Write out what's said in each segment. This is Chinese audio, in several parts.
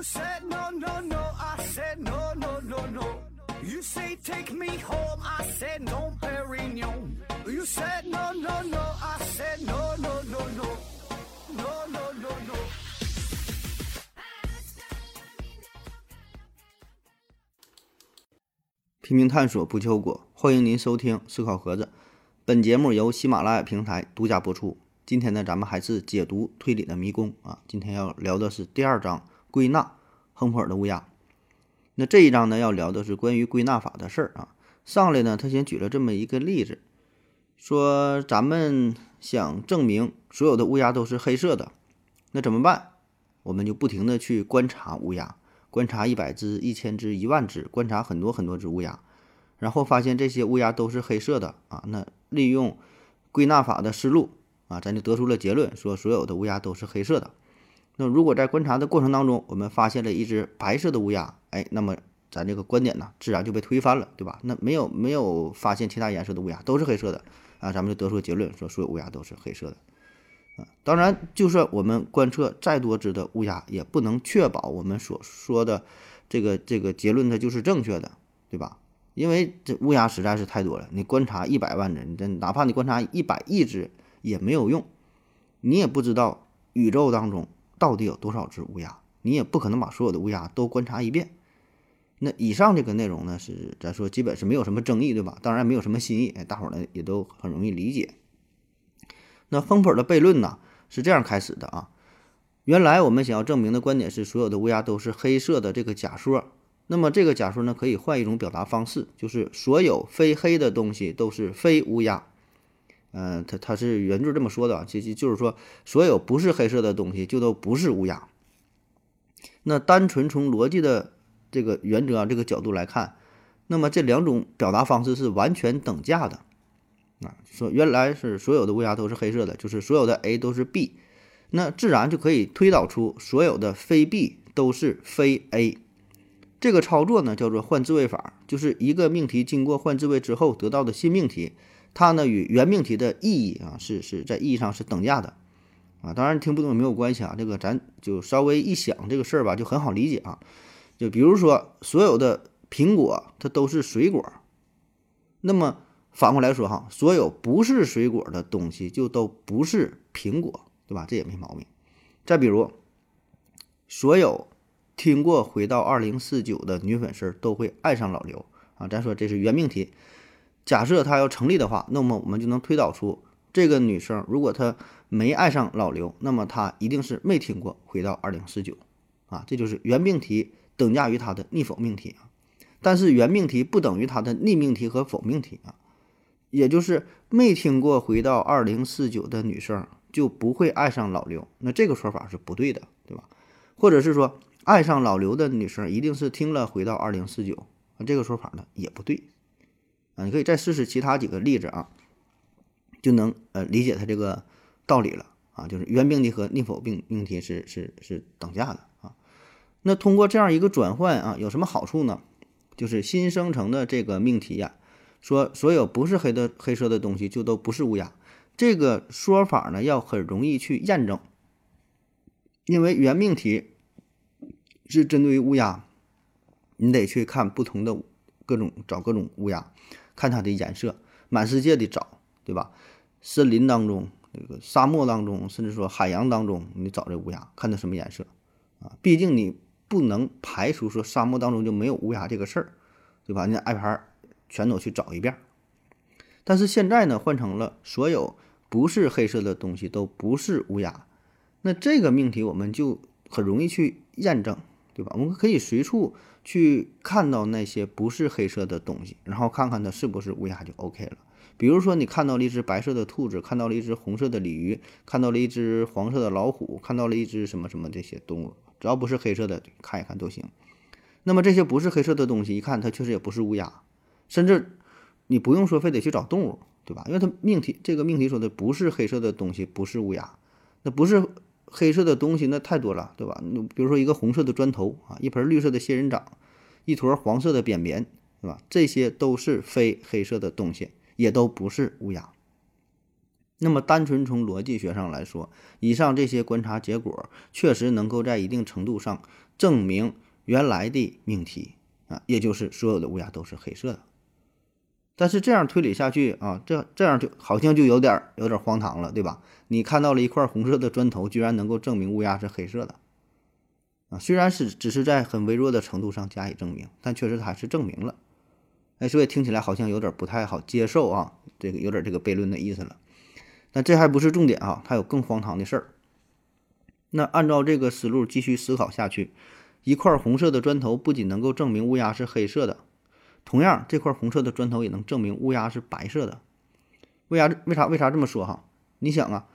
You said no, no, no, I said no, no, no, no. You say take me home, I said no, Perignon. You said no, no, no, I said no, no, no, no. No, no, no, no. 拼命探索，不求果。欢迎您收听思考盒子，本节目由喜马拉雅平台独家播出。今天呢，咱们还是解读推理的迷宫啊。今天要聊的是第二章归纳，亨普尔的乌鸦。那这一章呢，要聊的是关于归纳法的事儿啊。上来呢，他先举了这么一个例子，说咱们想证明所有的乌鸦都是黑色的，那怎么办？我们就不停的去观察乌鸦。观察一百只、一千只、一万只，观察很多很多只乌鸦，然后发现这些乌鸦都是黑色的啊。那利用归纳法的思路啊，咱就得出了结论，说所有的乌鸦都是黑色的。那如果在观察的过程当中，我们发现了一只白色的乌鸦，哎，那么咱这个观点呢，自然就被推翻了，对吧？那没有没有发现其他颜色的乌鸦，都是黑色的啊，咱们就得出结论，说所有乌鸦都是黑色的啊。当然，就算我们观测再多只的乌鸦，也不能确保我们所说的这个这个结论它就是正确的，对吧？因为这乌鸦实在是太多了，你观察一百万只，你这哪怕你观察一百亿只也没有用，你也不知道宇宙当中到底有多少只乌鸦，你也不可能把所有的乌鸦都观察一遍。那以上这个内容呢，是咱说基本是没有什么争议，对吧？当然没有什么新意，哎，大伙儿呢也都很容易理解。那风普的悖论呢是这样开始的啊，原来我们想要证明的观点是所有的乌鸦都是黑色的这个假说，那么这个假说呢可以换一种表达方式，就是所有非黑的东西都是非乌鸦。嗯，他他是原句这么说的，其实就是说所有不是黑色的东西就都不是乌鸦。那单纯从逻辑的这个原则啊这个角度来看，那么这两种表达方式是完全等价的。啊，说原来是所有的乌鸦都是黑色的，就是所有的 A 都是 B，那自然就可以推导出所有的非 B 都是非 A。这个操作呢叫做换置位法，就是一个命题经过换置位之后得到的新命题，它呢与原命题的意义啊是是在意义上是等价的。啊，当然听不懂也没有关系啊，这个咱就稍微一想这个事儿吧，就很好理解啊。就比如说所有的苹果它都是水果，那么。反过来说哈，所有不是水果的东西就都不是苹果，对吧？这也没毛病。再比如，所有听过《回到二零四九》的女粉丝都会爱上老刘啊。咱说这是原命题，假设它要成立的话，那么我们就能推导出这个女生如果她没爱上老刘，那么她一定是没听过《回到二零四九》啊。这就是原命题等价于它的逆否命题啊。但是原命题不等于它的逆命题和否命题啊。也就是没听过《回到二零四九》的女生就不会爱上老刘，那这个说法是不对的，对吧？或者是说爱上老刘的女生一定是听了《回到二零四九》，那这个说法呢也不对。啊，你可以再试试其他几个例子啊，就能呃理解它这个道理了啊。就是原命题和逆否命命题是是是等价的啊。那通过这样一个转换啊，有什么好处呢？就是新生成的这个命题呀。说所有不是黑的黑色的东西就都不是乌鸦，这个说法呢要很容易去验证，因为原命题是针对于乌鸦，你得去看不同的各种找各种乌鸦，看它的颜色，满世界的找，对吧？森林当中、这个沙漠当中，甚至说海洋当中，你找这乌鸦，看它什么颜色啊？毕竟你不能排除说沙漠当中就没有乌鸦这个事儿，对吧？你挨排。全都去找一遍，但是现在呢，换成了所有不是黑色的东西都不是乌鸦，那这个命题我们就很容易去验证，对吧？我们可以随处去看到那些不是黑色的东西，然后看看它是不是乌鸦就 OK 了。比如说，你看到了一只白色的兔子，看到了一只红色的鲤鱼，看到了一只黄色的老虎，看到了一只什么什么这些动物，只要不是黑色的，看一看都行。那么这些不是黑色的东西，一看它确实也不是乌鸦。甚至你不用说非得去找动物，对吧？因为它命题这个命题说的不是黑色的东西，不是乌鸦，那不是黑色的东西，那太多了，对吧？比如说一个红色的砖头啊，一盆绿色的仙人掌，一坨黄色的便便，对吧？这些都是非黑色的东西，也都不是乌鸦。那么单纯从逻辑学上来说，以上这些观察结果确实能够在一定程度上证明原来的命题啊，也就是所有的乌鸦都是黑色的。但是这样推理下去啊，这这样就好像就有点有点荒唐了，对吧？你看到了一块红色的砖头，居然能够证明乌鸦是黑色的啊？虽然是只是在很微弱的程度上加以证明，但确实还是证明了。哎，所以听起来好像有点不太好接受啊，这个有点这个悖论的意思了。但这还不是重点啊，它有更荒唐的事儿。那按照这个思路继续思考下去，一块红色的砖头不仅能够证明乌鸦是黑色的。同样，这块红色的砖头也能证明乌鸦是白色的。为啥？为啥？为啥这么说？哈，你想啊，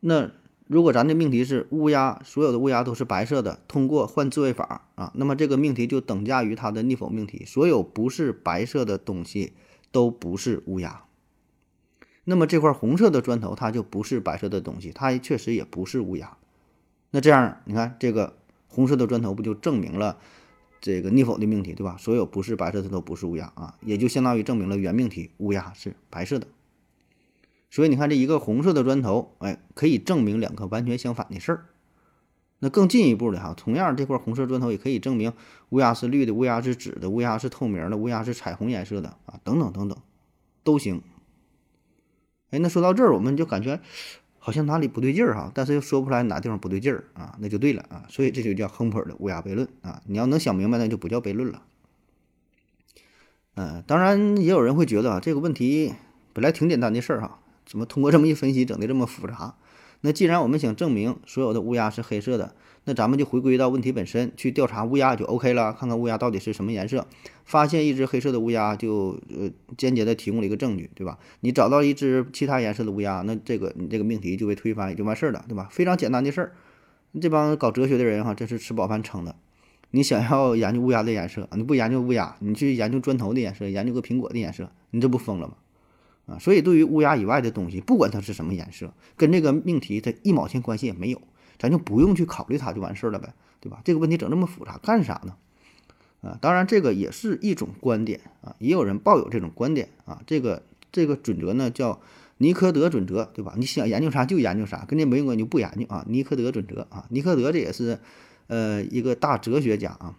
那如果咱的命题是乌鸦，所有的乌鸦都是白色的，通过换自位法啊，那么这个命题就等价于它的逆否命题，所有不是白色的东西都不是乌鸦。那么这块红色的砖头它就不是白色的东西，它确实也不是乌鸦。那这样，你看这个红色的砖头不就证明了？这个逆否的命题，对吧？所有不是白色的都不是乌鸦啊，也就相当于证明了原命题乌鸦是白色的。所以你看，这一个红色的砖头，哎，可以证明两个完全相反的事儿。那更进一步的哈，同样这块红色砖头也可以证明乌鸦是绿的，乌鸦是紫的，乌鸦是透明的，乌鸦是彩虹颜色的啊，等等等等，都行。哎，那说到这儿，我们就感觉。好像哪里不对劲儿哈，但是又说不出来哪地方不对劲儿啊，那就对了啊，所以这就叫亨普尔的乌鸦悖论啊。你要能想明白，那就不叫悖论了。嗯，当然也有人会觉得啊，这个问题本来挺简单的事儿哈，怎么通过这么一分析，整的这么复杂？那既然我们想证明所有的乌鸦是黑色的，那咱们就回归到问题本身去调查乌鸦就 OK 了，看看乌鸦到底是什么颜色。发现一只黑色的乌鸦，就呃间接的提供了一个证据，对吧？你找到一只其他颜色的乌鸦，那这个你这个命题就被推翻，也就完事儿了，对吧？非常简单的事儿。这帮搞哲学的人哈，这是吃饱饭撑的。你想要研究乌鸦的颜色，你不研究乌鸦，你去研究砖头的颜色，研究个苹果的颜色，你这不疯了吗？啊，所以对于乌鸦以外的东西，不管它是什么颜色，跟这个命题它一毛钱关系也没有，咱就不用去考虑它就完事儿了呗，对吧？这个问题整这么复杂干啥呢？啊，当然这个也是一种观点啊，也有人抱有这种观点啊。这个这个准则呢叫尼科德准则，对吧？你想研究啥就研究啥，跟这没用关系就不研究啊。尼科德准则啊，尼科德这也是呃一个大哲学家啊，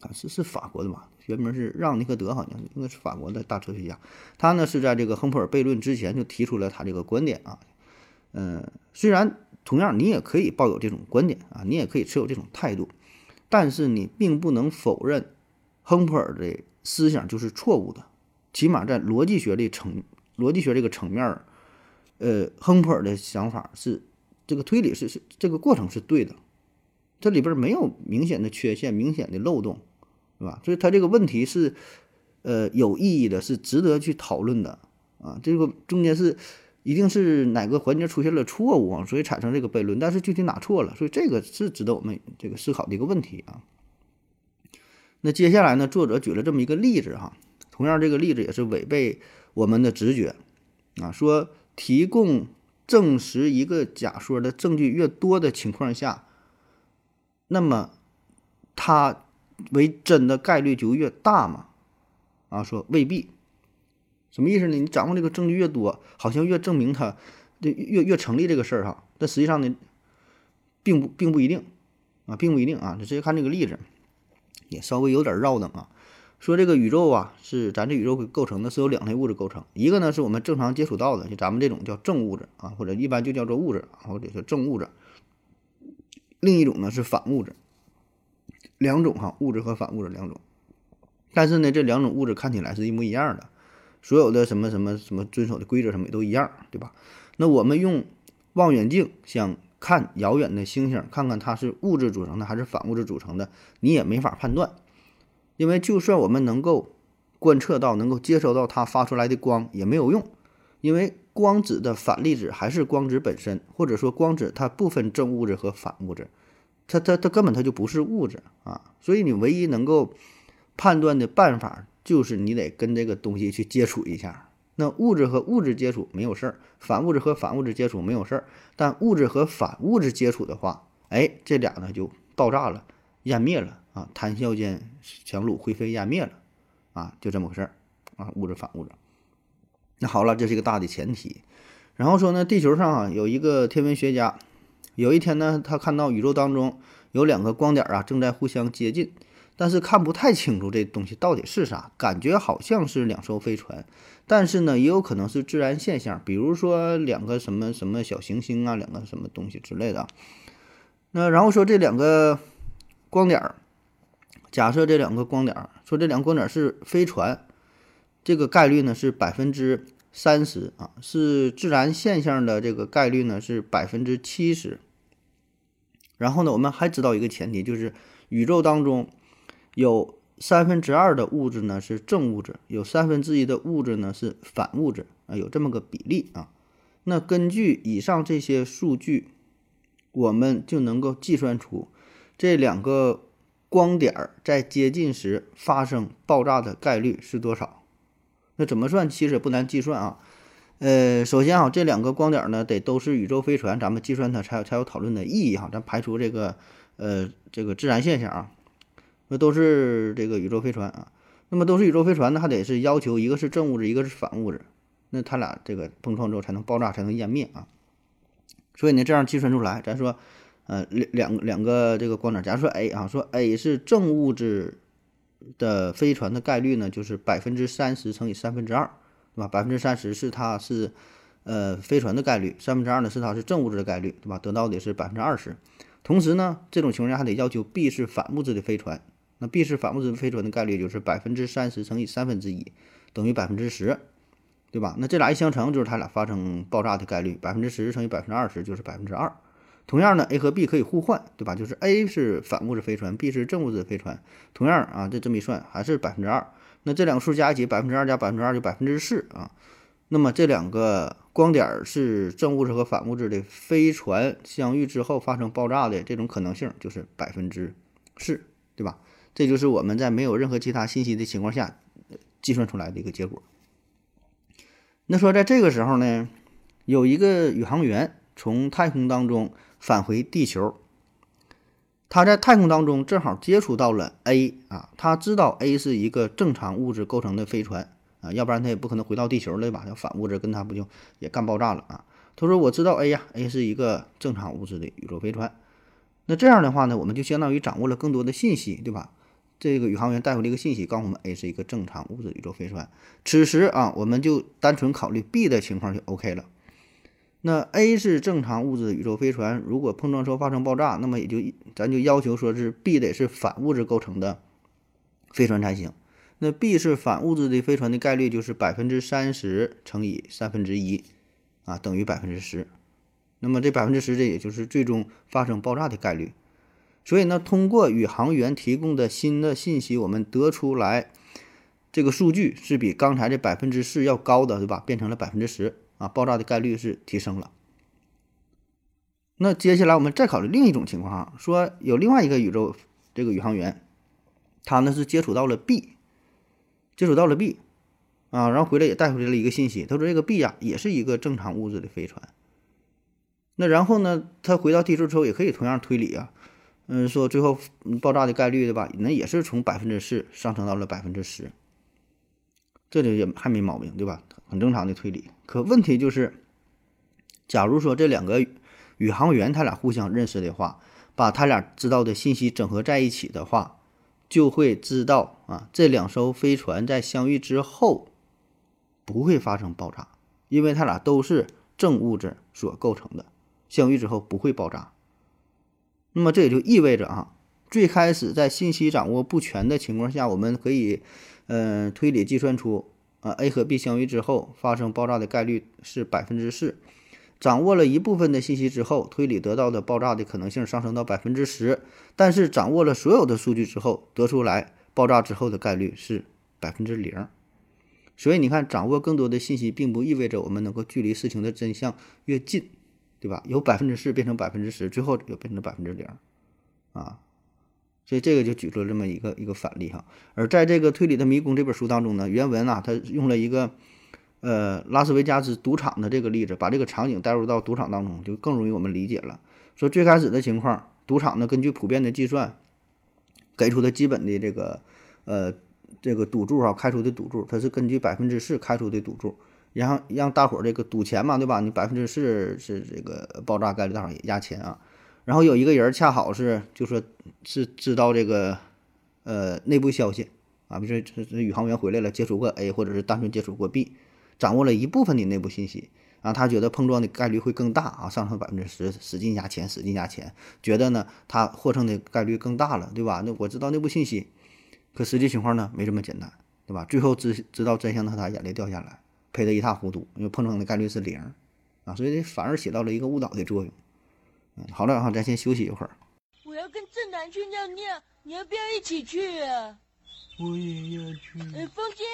啊是是法国的吧。原名是让·尼科德，好像应该是法国的大哲学家。他呢是在这个亨普尔悖论之前就提出了他这个观点啊。嗯，虽然同样你也可以抱有这种观点啊，你也可以持有这种态度，但是你并不能否认亨普尔的思想就是错误的。起码在逻辑学的层逻辑学这个层面，呃，亨普尔的想法是这个推理是是这个过程是对的，这里边没有明显的缺陷、明显的漏洞。是吧？所以他这个问题是，呃，有意义的，是值得去讨论的啊。这个中间是一定是哪个环节出现了错误，所以产生这个悖论。但是具体哪错了，所以这个是值得我们这个思考的一个问题啊。那接下来呢，作者举了这么一个例子哈，同样这个例子也是违背我们的直觉啊，说提供证实一个假说的证据越多的情况下，那么他。为真的概率就越大嘛？啊，说未必，什么意思呢？你掌握这个证据越多，好像越证明它这越越成立这个事儿哈。但实际上呢，并不并不一定啊，并不一定啊。你直接看这个例子，也稍微有点绕的啊。说这个宇宙啊，是咱这宇宙构成的，是由两类物质构成，一个呢是我们正常接触到的，就咱们这种叫正物质啊，或者一般就叫做物质，或者叫正物质。另一种呢是反物质。两种哈，物质和反物质两种，但是呢，这两种物质看起来是一模一样的，所有的什么什么什么遵守的规则什么也都一样，对吧？那我们用望远镜想看遥远的星星，看看它是物质组成的还是反物质组成的，你也没法判断，因为就算我们能够观测到、能够接收到它发出来的光也没有用，因为光子的反粒子还是光子本身，或者说光子它不分正物质和反物质。它它它根本它就不是物质啊，所以你唯一能够判断的办法就是你得跟这个东西去接触一下。那物质和物质接触没有事儿，反物质和反物质接触没有事儿，但物质和反物质接触的话，哎，这俩呢就爆炸了，湮灭了啊，谈笑间樯橹灰飞烟灭了啊，就这么回事儿啊，物质反物质。那好了，这是一个大的前提。然后说呢，地球上啊有一个天文学家。有一天呢，他看到宇宙当中有两个光点啊正在互相接近，但是看不太清楚这东西到底是啥，感觉好像是两艘飞船，但是呢也有可能是自然现象，比如说两个什么什么小行星啊，两个什么东西之类的。那然后说这两个光点儿，假设这两个光点儿，说这两个光点是飞船，这个概率呢是百分之三十啊，是自然现象的这个概率呢是百分之七十。然后呢，我们还知道一个前提，就是宇宙当中有三分之二的物质呢是正物质，有三分之一的物质呢是反物质啊，有这么个比例啊。那根据以上这些数据。我们就能够计算出这两个光点儿在接近时发生爆炸的概率是多少。那怎么算？其实不难计算啊。呃，首先啊，这两个光点呢得都是宇宙飞船，咱们计算它才有才有讨论的意义哈。咱排除这个呃这个自然现象啊，那都是这个宇宙飞船啊。那么都是宇宙飞船呢，还得是要求一个是正物质，一个是反物质，那它俩这个碰撞之后才能爆炸，才能湮灭啊。所以呢，这样计算出来，咱说，呃，两两两个这个光点，假如说 A 啊，说 A 是正物质的飞船的概率呢，就是百分之三十乘以三分之二，对吧？百分之三十是它是呃飞船的概率，三分之二呢是它是正物质的概率，对吧？得到的是百分之二十。同时呢，这种情况下还得要求 B 是反物质的飞船，那 B 是反物质飞船的概率就是百分之三十乘以三分之一，等于百分之十。对吧？那这俩一相乘，就是它俩发生爆炸的概率，百分之十乘以百分之二十就是百分之二。同样呢，A 和 B 可以互换，对吧？就是 A 是反物质飞船，B 是正物质飞船。同样啊，这这么一算还是百分之二。那这两个数加一起，百分之二加百分之二就百分之四啊。那么这两个光点是正物质和反物质的飞船相遇之后发生爆炸的这种可能性就是百分之四，对吧？这就是我们在没有任何其他信息的情况下计算出来的一个结果。那说，在这个时候呢，有一个宇航员从太空当中返回地球，他在太空当中正好接触到了 A 啊，他知道 A 是一个正常物质构成的飞船啊，要不然他也不可能回到地球了吧？要反物质跟他不就也干爆炸了啊？他说：“我知道 A 呀，A 是一个正常物质的宇宙飞船。”那这样的话呢，我们就相当于掌握了更多的信息，对吧？这个宇航员带回了一个信息，告诉我们 A 是一个正常物质宇宙飞船。此时啊，我们就单纯考虑 B 的情况就 OK 了。那 A 是正常物质宇宙飞船，如果碰撞时候发生爆炸，那么也就咱就要求说是 B 得是反物质构成的飞船才行。那 B 是反物质的飞船的概率就是百分之三十乘以三分之一啊，等于百分之十。那么这百分之十，这也就是最终发生爆炸的概率。所以呢，通过宇航员提供的新的信息，我们得出来这个数据是比刚才这百分之四要高的，对吧？变成了百分之十啊，爆炸的概率是提升了。那接下来我们再考虑另一种情况啊，说有另外一个宇宙这个宇航员，他呢是接触到了 B，接触到了 B 啊，然后回来也带回来了一个信息，他说这个 B 呀也是一个正常物质的飞船。那然后呢，他回到地球之后也可以同样推理啊。嗯，说最后爆炸的概率对吧？那也是从百分之四上升到了百分之十，这就也还没毛病对吧？很正常的推理。可问题就是，假如说这两个宇航员他俩互相认识的话，把他俩知道的信息整合在一起的话，就会知道啊，这两艘飞船在相遇之后不会发生爆炸，因为他俩都是正物质所构成的，相遇之后不会爆炸。那么这也就意味着啊，最开始在信息掌握不全的情况下，我们可以，嗯，推理计算出啊，A 和 B 相遇之后发生爆炸的概率是百分之四。掌握了一部分的信息之后，推理得到的爆炸的可能性上升到百分之十。但是掌握了所有的数据之后，得出来爆炸之后的概率是百分之零。所以你看，掌握更多的信息，并不意味着我们能够距离事情的真相越近。对吧？由百分之四变成百分之十，最后又变成百分之零，啊，所以这个就举出了这么一个一个反例哈。而在这个《推理的迷宫》这本书当中呢，原文啊，他用了一个呃拉斯维加斯赌场的这个例子，把这个场景带入到赌场当中，就更容易我们理解了。说最开始的情况，赌场呢根据普遍的计算，给出的基本的这个呃这个赌注啊，开出的赌注，它是根据百分之四开出的赌注。然后让大伙儿这个赌钱嘛，对吧？你百分之四是这个爆炸概率，大伙压钱啊。然后有一个人恰好是就说是知道这个呃内部消息啊，比如说这这宇航员回来了，接触过 A 或者是单纯接触过 B，掌握了一部分的内部信息。啊，他觉得碰撞的概率会更大啊，上升百分之十，使劲压钱，使劲压钱，觉得呢，他获胜的概率更大了，对吧？那我知道内部信息，可实际情况呢，没这么简单，对吧？最后知知道真相的他眼泪掉下来，赔得一塌糊涂，因为碰撞的概率是零，啊，所以反而起到了一个误导的作用。嗯，好了，哈，咱先休息一会儿。我要跟正南去尿尿，你要不要一起去啊？我也要去。呃，风姐。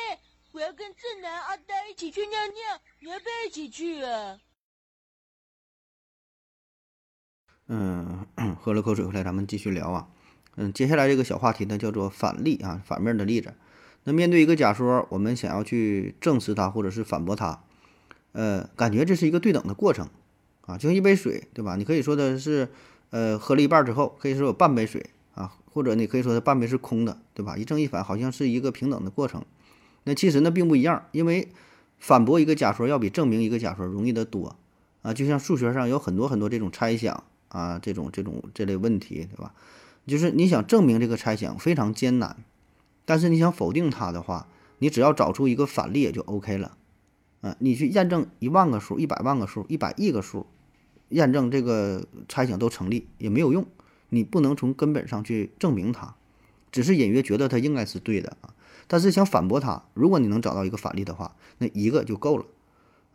我要跟正南、阿呆一起去尿尿，你要不要一起去啊？嗯，喝了口水回来，咱们继续聊啊。嗯，接下来这个小话题呢，叫做反例啊，反面的例子。那面对一个假说，我们想要去证实它或者是反驳它，呃，感觉这是一个对等的过程啊，就像一杯水，对吧？你可以说的是，呃，喝了一半之后，可以说有半杯水啊，或者你可以说它半杯是空的，对吧？一正一反，好像是一个平等的过程。那其实呢并不一样，因为反驳一个假说要比证明一个假说容易得多啊。就像数学上有很多很多这种猜想啊，这种这种这类问题，对吧？就是你想证明这个猜想非常艰难，但是你想否定它的话，你只要找出一个反例也就 OK 了啊。你去验证一万个数、一百万个数、一百亿个数，验证这个猜想都成立也没有用，你不能从根本上去证明它，只是隐约觉得它应该是对的啊。但是想反驳他，如果你能找到一个反例的话，那一个就够了，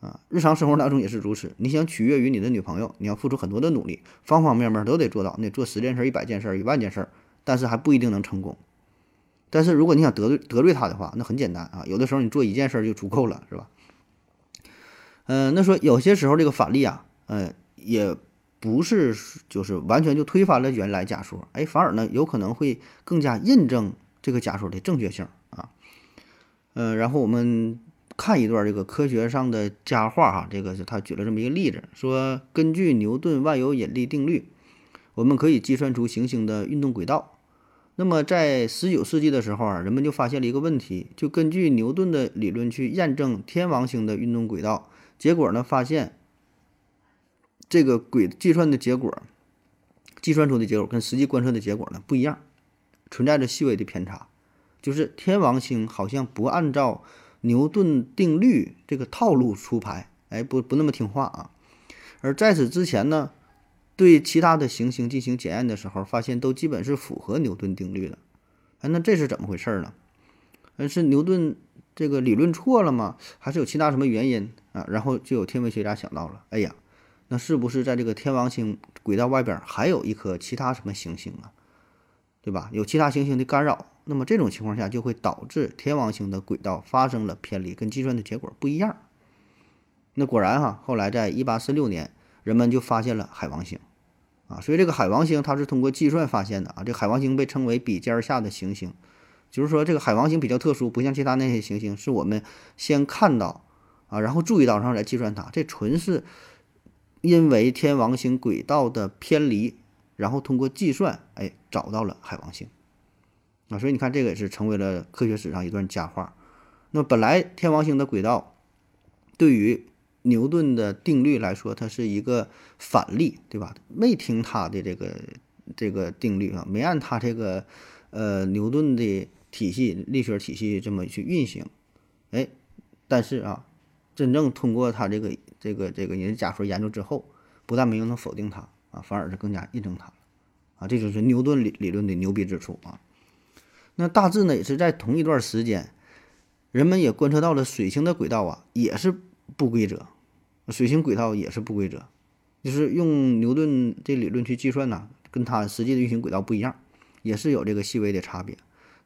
啊，日常生活当中也是如此。你想取悦于你的女朋友，你要付出很多的努力，方方面面都得做到，那做十件事、一百件事、一万件事，但是还不一定能成功。但是如果你想得罪得罪他的话，那很简单啊，有的时候你做一件事就足够了，是吧？嗯，那说有些时候这个反例啊，呃，也不是就是完全就推翻了原来假说，哎，反而呢有可能会更加印证这个假说的正确性啊。嗯，然后我们看一段这个科学上的佳话哈，这个是他举了这么一个例子，说根据牛顿万有引力定律，我们可以计算出行星的运动轨道。那么在十九世纪的时候啊，人们就发现了一个问题，就根据牛顿的理论去验证天王星的运动轨道，结果呢发现这个轨计算的结果，计算出的结果跟实际观测的结果呢不一样，存在着细微的偏差。就是天王星好像不按照牛顿定律这个套路出牌，哎，不不那么听话啊。而在此之前呢，对其他的行星进行检验的时候，发现都基本是符合牛顿定律的。哎，那这是怎么回事呢？呃，是牛顿这个理论错了吗？还是有其他什么原因啊？然后就有天文学家想到了，哎呀，那是不是在这个天王星轨道外边还有一颗其他什么行星啊？对吧？有其他行星的干扰？那么这种情况下就会导致天王星的轨道发生了偏离，跟计算的结果不一样。那果然哈，后来在一八四六年，人们就发现了海王星，啊，所以这个海王星它是通过计算发现的啊。这海王星被称为笔尖下的行星，就是说这个海王星比较特殊，不像其他那些行星，是我们先看到啊，然后注意到，然后来计算它。这纯是因为天王星轨道的偏离，然后通过计算，哎，找到了海王星。啊，所以你看，这个也是成为了科学史上一段佳话。那本来天王星的轨道对于牛顿的定律来说，它是一个反例，对吧？没听他的这个这个定律啊，没按他这个呃牛顿的体系力学体系这么去运行。哎，但是啊，真正通过他这个这个这个人假说研究之后，不但没有能否定它啊，反而是更加印证它啊，这就是牛顿理理论的牛逼之处啊。那大致呢，也是在同一段时间，人们也观测到了水星的轨道啊，也是不规则。水星轨道也是不规则，就是用牛顿这理论去计算呢，跟它实际的运行轨道不一样，也是有这个细微的差别。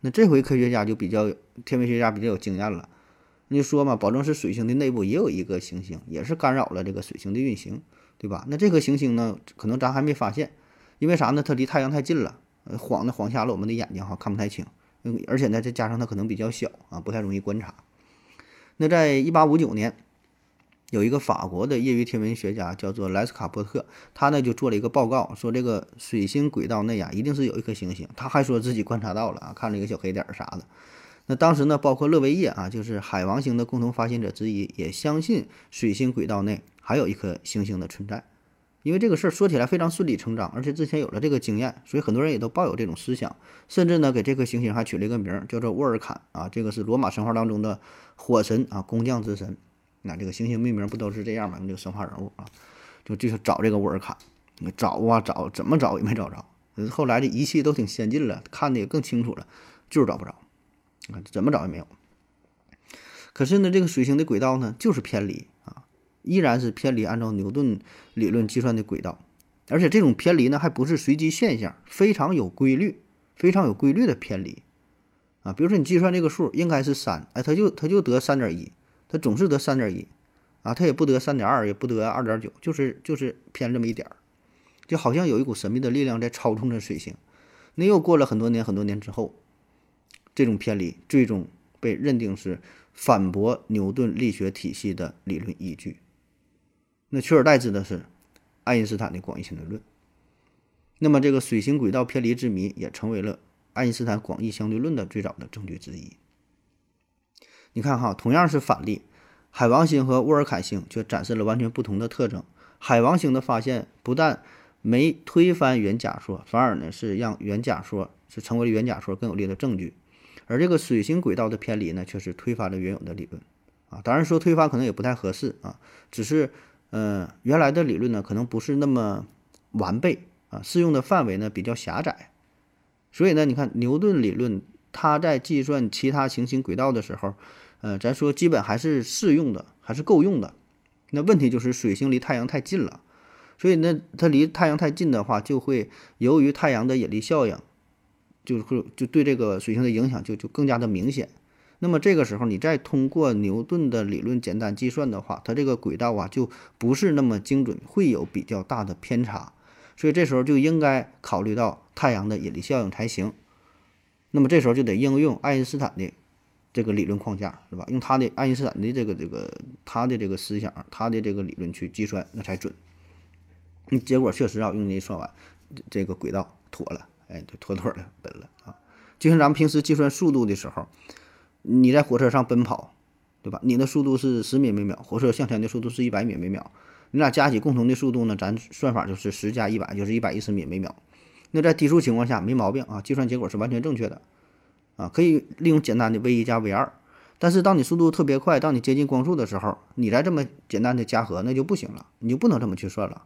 那这回科学家就比较，天文学家比较有经验了，你说嘛，保证是水星的内部也有一个行星，也是干扰了这个水星的运行，对吧？那这颗行星呢，可能咱还没发现，因为啥呢？它离太阳太近了，晃的晃瞎了我们的眼睛哈，看不太清。嗯，而且呢，再加上它可能比较小啊，不太容易观察。那在一八五九年，有一个法国的业余天文学家叫做莱斯卡波特，他呢就做了一个报告，说这个水星轨道内呀，一定是有一颗行星。他还说自己观察到了啊，看了一个小黑点儿啥的。那当时呢，包括勒维叶啊，就是海王星的共同发现者之一，也相信水星轨道内还有一颗行星的存在。因为这个事儿说起来非常顺理成章，而且之前有了这个经验，所以很多人也都抱有这种思想，甚至呢给这颗行星还取了一个名儿，叫做沃尔坎啊，这个是罗马神话当中的火神啊，工匠之神。那这个行星命名不都是这样吗？这个神话人物啊，就就是找这个沃尔坎，找啊找，怎么找也没找着。后来的仪器都挺先进了，看的也更清楚了，就是找不着，啊，怎么找也没有。可是呢，这个水星的轨道呢，就是偏离啊，依然是偏离按照牛顿理论计算的轨道，而且这种偏离呢，还不是随机现象，非常有规律，非常有规律的偏离啊。比如说你计算这个数应该是三，哎，它就它就得三点一，它总是得三点一啊，它也不得三点二，也不得二点九，就是就是偏这么一点儿，就好像有一股神秘的力量在操纵着水星。那又过了很多年，很多年之后，这种偏离最终被认定是。反驳牛顿力学体系的理论依据，那取而代之的是爱因斯坦的广义相对论。那么，这个水星轨道偏离之谜也成为了爱因斯坦广义相对论的最早的证据之一。你看哈，同样是反例，海王星和沃尔坎星却展示了完全不同的特征。海王星的发现不但没推翻原假说，反而呢是让原假说是成为了原假说更有力的证据。而这个水星轨道的偏离呢，却是推翻了原有的理论，啊，当然说推翻可能也不太合适啊，只是，呃，原来的理论呢，可能不是那么完备啊，适用的范围呢比较狭窄，所以呢，你看牛顿理论，它在计算其他行星轨道的时候，呃，咱说基本还是适用的，还是够用的。那问题就是水星离太阳太近了，所以呢，它离太阳太近的话，就会由于太阳的引力效应。就会就对这个水星的影响就就更加的明显。那么这个时候，你再通过牛顿的理论简单计算的话，它这个轨道啊就不是那么精准，会有比较大的偏差。所以这时候就应该考虑到太阳的引力效应才行。那么这时候就得应用爱因斯坦的这个理论框架，是吧？用他的爱因斯坦的这个这个他的这个思想，他的这个理论去计算，那才准。结果确实啊，用你算完，这个轨道妥了。哎，就妥妥的奔了啊！就像咱们平时计算速度的时候，你在火车上奔跑，对吧？你的速度是十米每秒，火车向前的速度是一百米每秒，你俩加起共同的速度呢？咱算法就是十加一百，就是一百一十米每秒。那在低速情况下没毛病啊，计算结果是完全正确的啊，可以利用简单的 v 一加 v 二。但是当你速度特别快，当你接近光速的时候，你再这么简单的加和那就不行了，你就不能这么去算了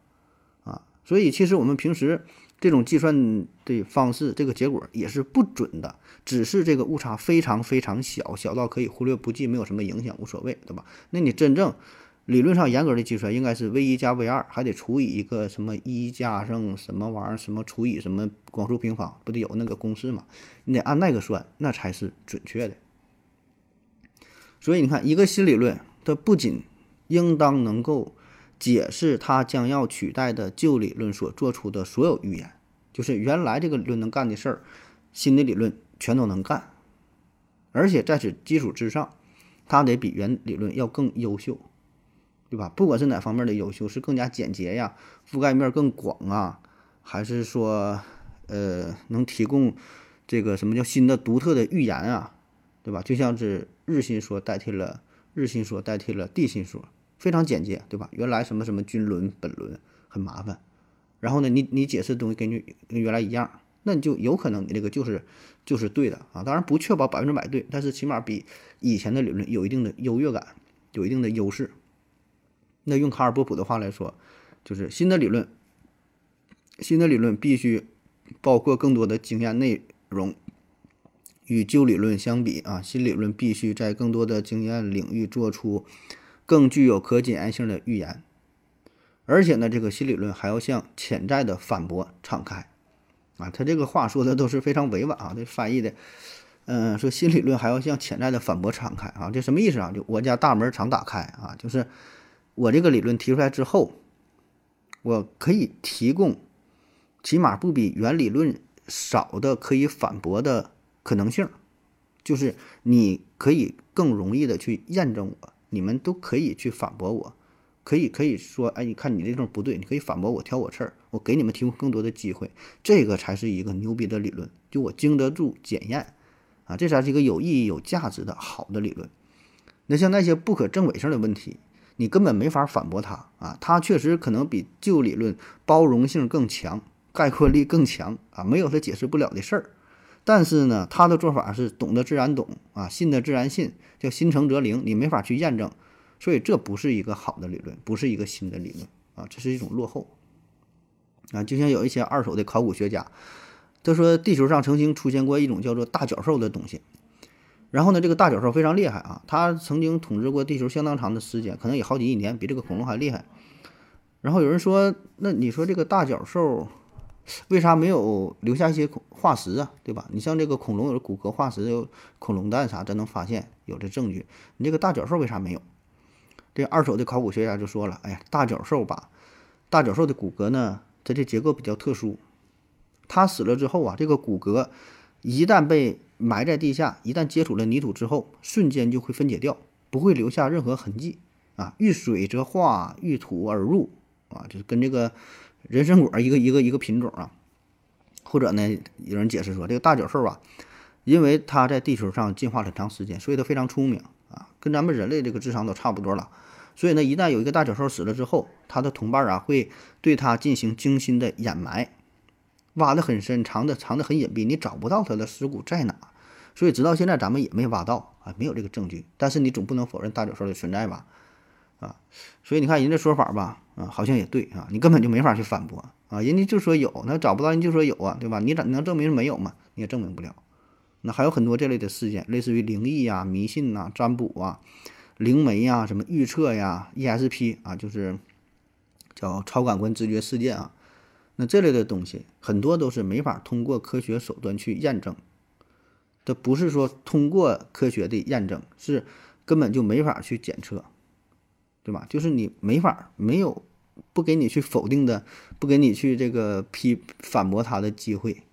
啊！所以其实我们平时。这种计算的方式，这个结果也是不准的，只是这个误差非常非常小，小到可以忽略不计，没有什么影响，无所谓，对吧？那你真正理论上严格的计算，应该是 v 一加 v 二，还得除以一个什么一加上什么玩意儿，什么除以什么光速平方，不得有那个公式吗？你得按那个算，那才是准确的。所以你看，一个新理论，它不仅应当能够。解释它将要取代的旧理论所做出的所有预言，就是原来这个理论能干的事儿，新的理论全都能干，而且在此基础之上，它得比原理论要更优秀，对吧？不管是哪方面的优秀，是更加简洁呀，覆盖面更广啊，还是说，呃，能提供这个什么叫新的独特的预言啊，对吧？就像是日心说代替了日心说代替了地心说。非常简洁，对吧？原来什么什么均轮、本轮很麻烦，然后呢，你你解释的东西跟跟原来一样，那你就有可能你这个就是就是对的啊。当然不确保百分之百对，但是起码比以前的理论有一定的优越感，有一定的优势。那用卡尔波普的话来说，就是新的理论，新的理论必须包括更多的经验内容，与旧理论相比啊，新理论必须在更多的经验领域做出。更具有可检验性的预言，而且呢，这个新理论还要向潜在的反驳敞开，啊，他这个话说的都是非常委婉啊，这翻译的，嗯，说新理论还要向潜在的反驳敞开啊，这什么意思啊？就我家大门常打开啊，就是我这个理论提出来之后，我可以提供起码不比原理论少的可以反驳的可能性，就是你可以更容易的去验证我。你们都可以去反驳我，可以可以说，哎，你看你这种不对，你可以反驳我，挑我刺儿，我给你们提供更多的机会，这个才是一个牛逼的理论，就我经得住检验，啊，这才是一个有意义、有价值的好的理论。那像那些不可证伪性的问题，你根本没法反驳他啊。他确实可能比旧理论包容性更强，概括力更强啊，没有他解释不了的事儿。但是呢，他的做法是懂得自然懂啊，信的自然信，叫心诚则灵，你没法去验证，所以这不是一个好的理论，不是一个新的理论啊，这是一种落后啊。就像有一些二手的考古学家，他说地球上曾经出现过一种叫做大角兽的东西，然后呢，这个大角兽非常厉害啊，它曾经统治过地球相当长的时间，可能也好几亿年，比这个恐龙还厉害。然后有人说，那你说这个大角兽？为啥没有留下一些化石啊？对吧？你像这个恐龙有骨骼化石，有恐龙蛋啥，咱能发现有这证据。你这个大角兽为啥没有？这二手的考古学家就说了：“哎呀，大角兽吧，大角兽的骨骼呢，它这结构比较特殊。它死了之后啊，这个骨骼一旦被埋在地下，一旦接触了泥土之后，瞬间就会分解掉，不会留下任何痕迹啊。遇水则化，遇土而入啊，就是跟这个。”人参果一个一个一个品种啊，或者呢，有人解释说，这个大角兽啊，因为它在地球上进化了很长时间，所以它非常聪明啊，跟咱们人类这个智商都差不多了。所以呢，一旦有一个大角兽死了之后，它的同伴啊会对它进行精心的掩埋，挖得很深，藏的藏得很隐蔽，你找不到它的尸骨在哪。所以直到现在咱们也没挖到啊，没有这个证据。但是你总不能否认大脚兽的存在吧？啊，所以你看人家说法吧，啊，好像也对啊，你根本就没法去反驳啊，人家就说有，那找不到人就说有啊，对吧？你咋能证明没有嘛？你也证明不了。那还有很多这类的事件，类似于灵异啊、迷信呐、占卜啊、灵媒呀、什么预测呀、ESP 啊，就是叫超感官直觉事件啊，那这类的东西很多都是没法通过科学手段去验证，这不是说通过科学的验证，是根本就没法去检测。对吧？就是你没法没有不给你去否定的，不给你去这个批反驳他的机会，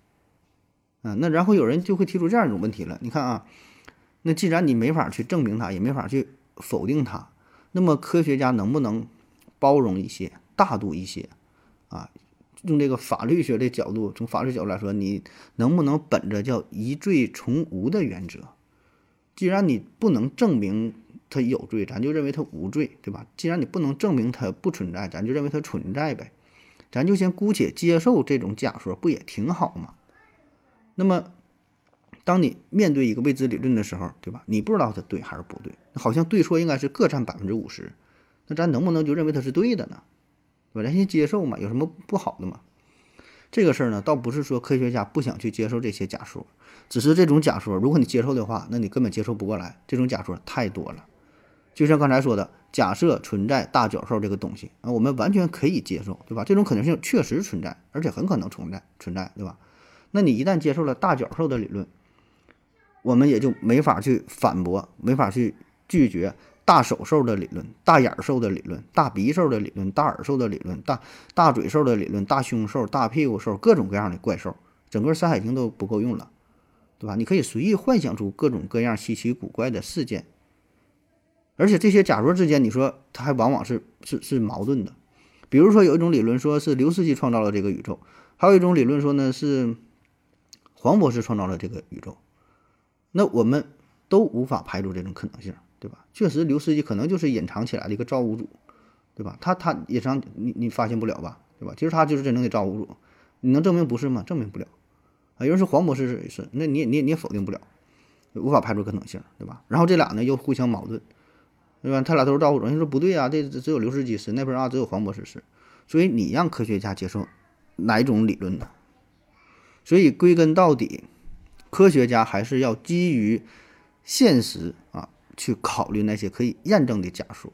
啊，那然后有人就会提出这样一种问题了。你看啊，那既然你没法去证明他，也没法去否定他，那么科学家能不能包容一些、大度一些？用这个法律学的角度，从法律角度来说，你能不能本着叫疑罪从无的原则？既然你不能证明。他有罪，咱就认为他无罪，对吧？既然你不能证明他不存在，咱就认为他存在呗，咱就先姑且接受这种假说，不也挺好吗？那么，当你面对一个未知理论的时候，对吧？你不知道它对还是不对，好像对错应该是各占百分之五十，那咱能不能就认为它是对的呢？对吧？咱先接受嘛，有什么不好的嘛？这个事儿呢，倒不是说科学家不想去接受这些假说，只是这种假说，如果你接受的话，那你根本接受不过来，这种假说太多了。就像刚才说的，假设存在大角兽这个东西啊，我们完全可以接受，对吧？这种可能性确实存在，而且很可能存在，存在，对吧？那你一旦接受了大角兽的理论，我们也就没法去反驳，没法去拒绝大手兽的理论、大眼兽的理论、大鼻兽的理论、大耳兽的理论、大大嘴兽的理论、大胸兽、大屁股兽，各种各样的怪兽，整个《山海经》都不够用了，对吧？你可以随意幻想出各种各样稀奇古怪的事件。而且这些假说之间，你说它还往往是是是矛盾的。比如说，有一种理论说是刘司机创造了这个宇宙，还有一种理论说呢是黄博士创造了这个宇宙。那我们都无法排除这种可能性，对吧？确实，刘司机可能就是隐藏起来的一个造物主，对吧？他他隐藏你你发现不了吧，对吧？其实他就是真正的造物主，你能证明不是吗？证明不了。啊，有人说黄博士是，那你也你也你也否定不了，无法排除可能性，对吧？然后这俩呢又互相矛盾。对吧？他俩都是造物主，人说不对啊，这只有刘司机是，那边啊只有黄博士是，所以你让科学家接受哪种理论呢？所以归根到底，科学家还是要基于现实去考虑那些可以验证的假说。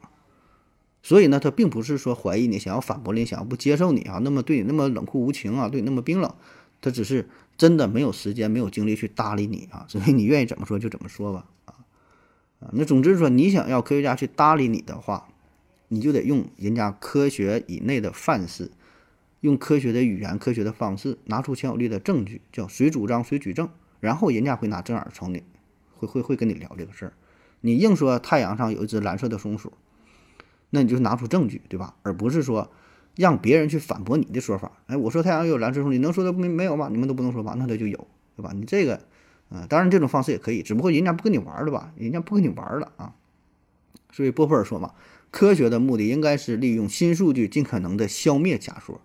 所以呢，他并不是说怀疑你，想要反驳你，想要不接受你啊，那么对你那么冷酷无情啊，对你那么冰冷，他只是真的没有时间、没有精力去搭理你啊，所以你愿意怎么说就怎么说吧。啊，那总之说，你想要科学家去搭理你的话，你就得用人家科学以内的范式，用科学的语言、科学的方式，拿出强有力的证据，叫谁主张谁举证，然后人家会拿正眼瞅你，会会会跟你聊这个事儿。你硬说太阳上有一只蓝色的松鼠，那你就拿出证据，对吧？而不是说让别人去反驳你的说法。哎，我说太阳有蓝色松鼠，你能说的没没有吗？你们都不能说吧？那它就有，对吧？你这个。嗯，当然这种方式也可以，只不过人家不跟你玩了吧？人家不跟你玩了啊。所以波普尔说嘛，科学的目的应该是利用新数据尽可能的消灭假说，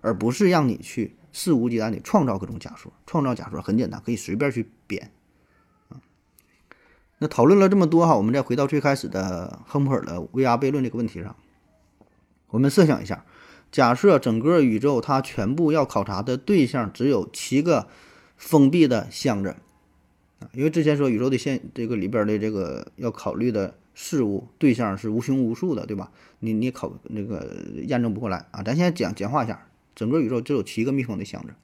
而不是让你去肆无忌惮的创造各种假说。创造假说很简单，可以随便去编。那讨论了这么多哈，我们再回到最开始的亨普尔的 VR 悖论这个问题上，我们设想一下，假设整个宇宙它全部要考察的对象只有七个封闭的箱子啊。因为之前说宇宙的现这个里边的这个要考虑的事物对象是无穷无数的，对吧？你你考那个验证不过来啊。咱现在讲简化一下，整个宇宙只有七个密封的箱子，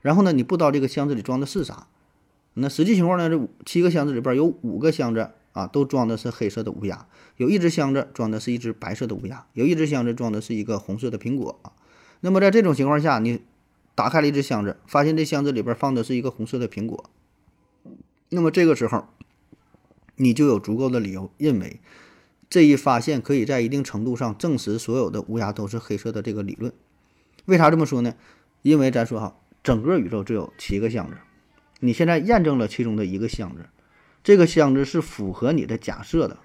然后呢，你不知道这个箱子里装的是啥。那实际情况呢，这七个箱子里边有五个箱子啊，都装的是黑色的乌鸦；有一只箱子装的是一只白色的乌鸦；有一只箱子装的是一个红色的苹果啊。那么在这种情况下，你打开了一只箱子，发现这箱子里边放的是一个红色的苹果。那么这个时候，你就有足够的理由认为，这一发现可以在一定程度上证实所有的乌鸦都是黑色的这个理论。为啥这么说呢？因为咱说哈，整个宇宙只有七个箱子，你现在验证了其中的一个箱子，这个箱子是符合你的假设的。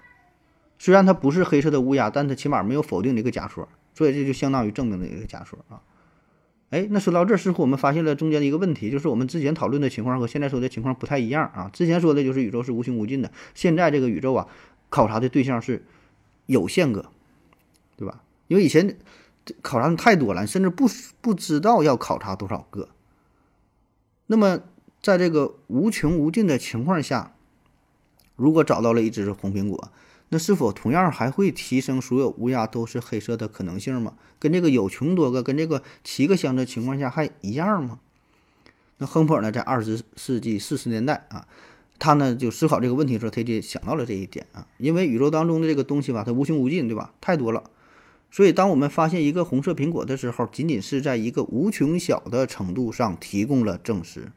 虽然它不是黑色的乌鸦，但它起码没有否定的一个假说，所以这就相当于证明了一个假说啊。哎，那说到这儿，似乎我们发现了中间的一个问题，就是我们之前讨论的情况和现在说的情况不太一样啊。之前说的就是宇宙是无穷无尽的，现在这个宇宙啊，考察的对象是有限个，对吧？因为以前考察的太多了，甚至不不知道要考察多少个。那么在这个无穷无尽的情况下，如果找到了一只红苹果，那是否同样还会提升所有乌鸦都是黑色的可能性吗？跟这个有穷多个，跟这个七个箱子情况下还一样吗？那亨普尔呢，在二十世纪四十年代啊，他呢就思考这个问题的时候，他就想到了这一点啊，因为宇宙当中的这个东西吧，它无穷无尽，对吧？太多了，所以当我们发现一个红色苹果的时候，仅仅是在一个无穷小的程度上提供了证实。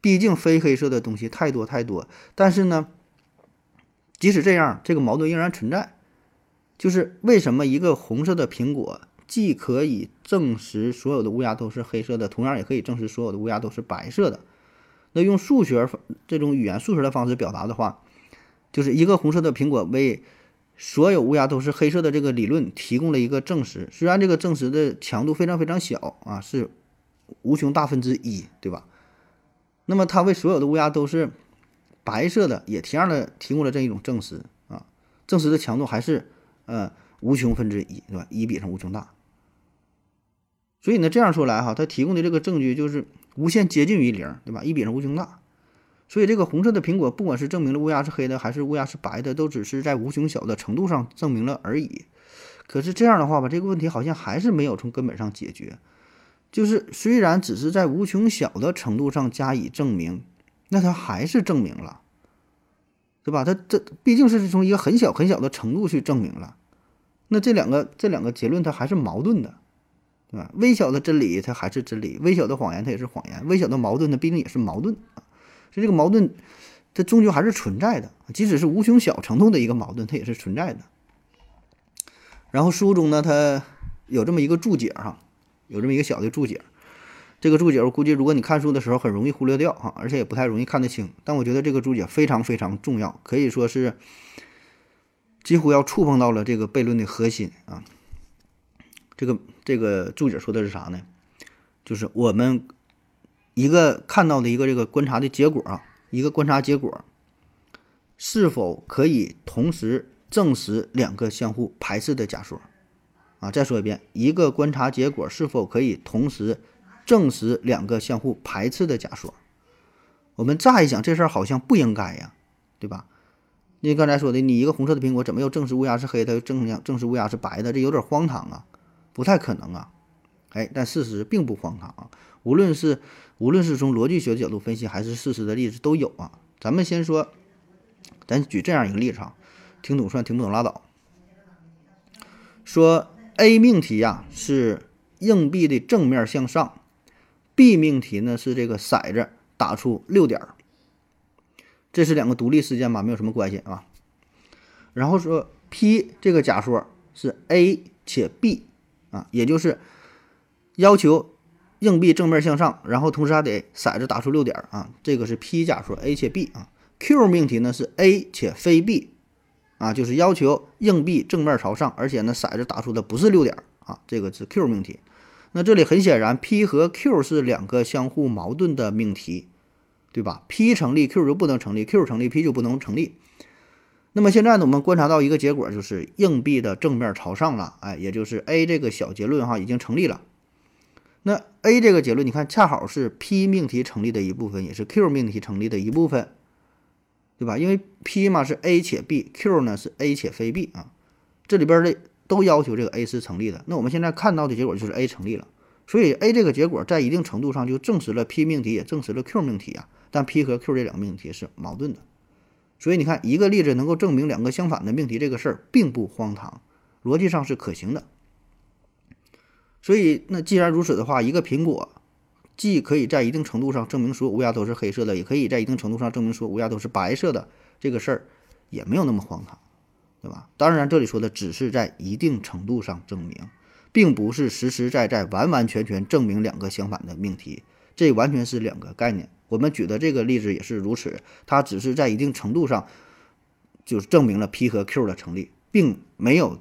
毕竟非黑色的东西太多太多，但是呢。即使这样，这个矛盾仍然存在，就是为什么一个红色的苹果既可以证实所有的乌鸦都是黑色的，同样也可以证实所有的乌鸦都是白色的？那用数学这种语言数学的方式表达的话，就是一个红色的苹果为所有乌鸦都是黑色的这个理论提供了一个证实，虽然这个证实的强度非常非常小啊，是无穷大分之一，对吧？那么它为所有的乌鸦都是。白色的也同样的提供了这一种证实啊，证实的强度还是呃无穷分之一，对吧？一比上无穷大。所以呢，这样说来哈，它提供的这个证据就是无限接近于零，对吧？一比上无穷大。所以这个红色的苹果，不管是证明了乌鸦是黑的，还是乌鸦是白的，都只是在无穷小的程度上证明了而已。可是这样的话吧，这个问题好像还是没有从根本上解决。就是虽然只是在无穷小的程度上加以证明。那他还是证明了，对吧？他这毕竟是从一个很小很小的程度去证明了，那这两个这两个结论它还是矛盾的，对吧？微小的真理它还是真理，微小的谎言它也是谎言，微小的矛盾它毕竟也是矛盾啊。所以这个矛盾它终究还是存在的，即使是无穷小程度的一个矛盾，它也是存在的。然后书中呢，它有这么一个注解哈，有这么一个小的注解。这个注解我估计，如果你看书的时候很容易忽略掉哈，而且也不太容易看得清。但我觉得这个注解非常非常重要，可以说是几乎要触碰到了这个悖论的核心啊。这个这个注解说的是啥呢？就是我们一个看到的一个这个观察的结果啊，一个观察结果是否可以同时证实两个相互排斥的假说啊？再说一遍，一个观察结果是否可以同时证实两个相互排斥的假说，我们乍一想这事儿好像不应该呀，对吧？你刚才说的，你一个红色的苹果怎么又证实乌鸦是黑的，又证证实乌鸦是白的？这有点荒唐啊，不太可能啊。哎，但事实并不荒唐啊。无论是无论是从逻辑学的角度分析，还是事实的例子都有啊。咱们先说，咱举这样一个例子啊，听懂算，听不懂拉倒。说 A 命题呀是硬币的正面向上。B 命题呢是这个骰子打出六点，这是两个独立事件吧，没有什么关系啊。然后说 P 这个假说是 A 且 B 啊，也就是要求硬币正面向上，然后同时还得骰子打出六点啊，这个是 P 假说 A 且 B 啊。Q 命题呢是 A 且非 B 啊，就是要求硬币正面朝上，而且呢骰子打出的不是六点啊，这个是 Q 命题。那这里很显然，P 和 Q 是两个相互矛盾的命题，对吧？P 成立，Q 就不能成立；Q 成立，P 就不能成立。那么现在呢，我们观察到一个结果，就是硬币的正面朝上了，哎，也就是 A 这个小结论哈已经成立了。那 A 这个结论，你看恰好是 P 命题成立的一部分，也是 Q 命题成立的一部分，对吧？因为 P 嘛是 A 且 B，Q 呢是 A 且非 B 啊，这里边的都要求这个 A 是成立的。那我们现在看到的结果就是 A 成立了，所以 A 这个结果在一定程度上就证实了 P 命题，也证实了 Q 命题啊。但 P 和 Q 这两个命题是矛盾的。所以你看，一个例子能够证明两个相反的命题，这个事儿并不荒唐，逻辑上是可行的。所以，那既然如此的话，一个苹果既可以在一定程度上证明说乌鸦都是黑色的，也可以在一定程度上证明说乌鸦都是白色的，这个事儿也没有那么荒唐，对吧？当然，这里说的只是在一定程度上证明，并不是实实在在、完完全全证明两个相反的命题，这完全是两个概念。我们举的这个例子也是如此，它只是在一定程度上，就是证明了 P 和 Q 的成立，并没有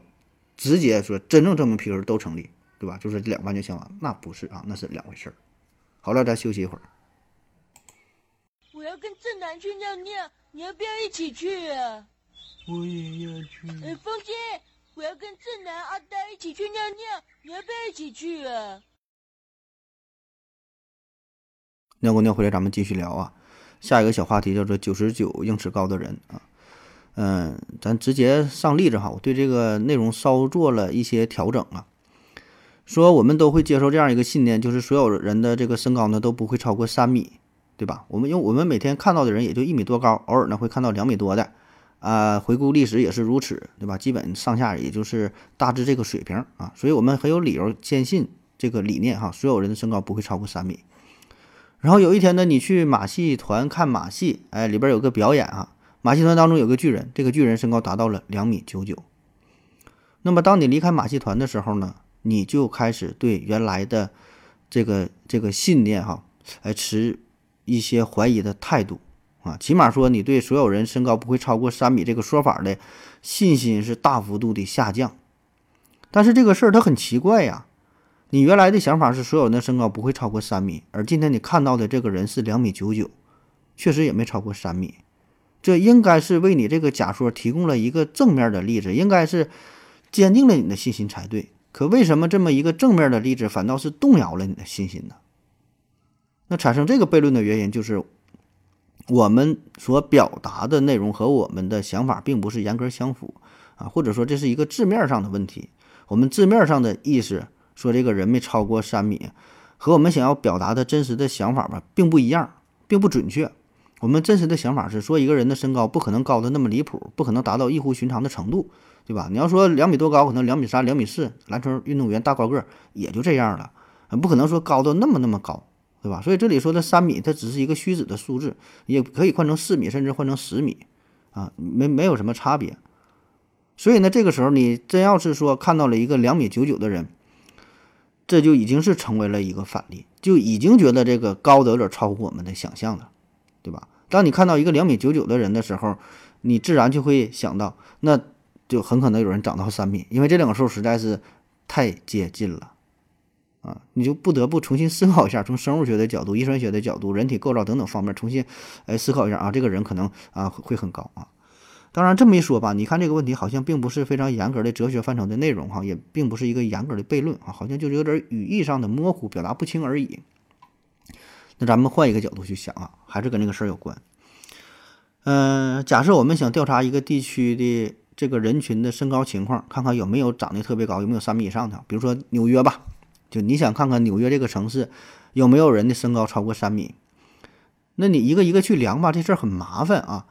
直接说真正证明 P 和 Q 都成立，对吧？就是两完全相反，那不是啊，那是两回事儿。好了，咱休息一会儿。我要跟正南去尿尿，你要不要一起去啊？我也要去。呃，风心，我要跟正南、阿呆一起去尿尿，你要不要一起去啊？尿过尿回来，咱们继续聊啊。下一个小话题叫做九十九英尺高的人啊。嗯，咱直接上例子哈。我对这个内容稍做了一些调整啊。说我们都会接受这样一个信念，就是所有人的这个身高呢都不会超过三米，对吧？我们因为我们每天看到的人也就一米多高，偶尔呢会看到两米多的啊。回顾历史也是如此，对吧？基本上下也就是大致这个水平啊。所以我们很有理由坚信这个理念哈，所有人的身高不会超过三米。然后有一天呢，你去马戏团看马戏，哎，里边有个表演啊，马戏团当中有个巨人，这个巨人身高达到了两米九九。那么当你离开马戏团的时候呢，你就开始对原来的这个这个信念哈，哎，持一些怀疑的态度啊，起码说你对所有人身高不会超过三米这个说法的信心是大幅度的下降。但是这个事儿它很奇怪呀。你原来的想法是所有人的身高不会超过三米，而今天你看到的这个人是两米九九，确实也没超过三米，这应该是为你这个假说提供了一个正面的例子，应该是坚定了你的信心才对。可为什么这么一个正面的例子反倒是动摇了你的信心呢？那产生这个悖论的原因就是我们所表达的内容和我们的想法并不是严格相符啊，或者说这是一个字面上的问题，我们字面上的意思。说这个人没超过三米，和我们想要表达的真实的想法吧，并不一样，并不准确。我们真实的想法是说，一个人的身高不可能高的那么离谱，不可能达到异乎寻常的程度，对吧？你要说两米多高，可能两米三、两米四，篮球运动员大高个也就这样了，不可能说高到那么那么高，对吧？所以这里说的三米，它只是一个虚指的数字，也可以换成四米，甚至换成十米，啊，没没有什么差别。所以呢，这个时候你真要是说看到了一个两米九九的人。这就已经是成为了一个反例，就已经觉得这个高的有点超乎我们的想象了，对吧？当你看到一个两米九九的人的时候，你自然就会想到，那就很可能有人长到三米，因为这两个数实在是太接近了，啊，你就不得不重新思考一下，从生物学的角度、遗传学的角度、人体构造等等方面重新来思考一下啊，这个人可能啊会很高啊。当然这么一说吧，你看这个问题好像并不是非常严格的哲学范畴的内容哈，也并不是一个严格的悖论啊，好像就是有点语义上的模糊，表达不清而已。那咱们换一个角度去想啊，还是跟这个事儿有关。嗯，假设我们想调查一个地区的这个人群的身高情况，看看有没有长得特别高，有没有三米以上的，比如说纽约吧，就你想看看纽约这个城市有没有人的身高超过三米，那你一个一个去量吧，这事儿很麻烦啊。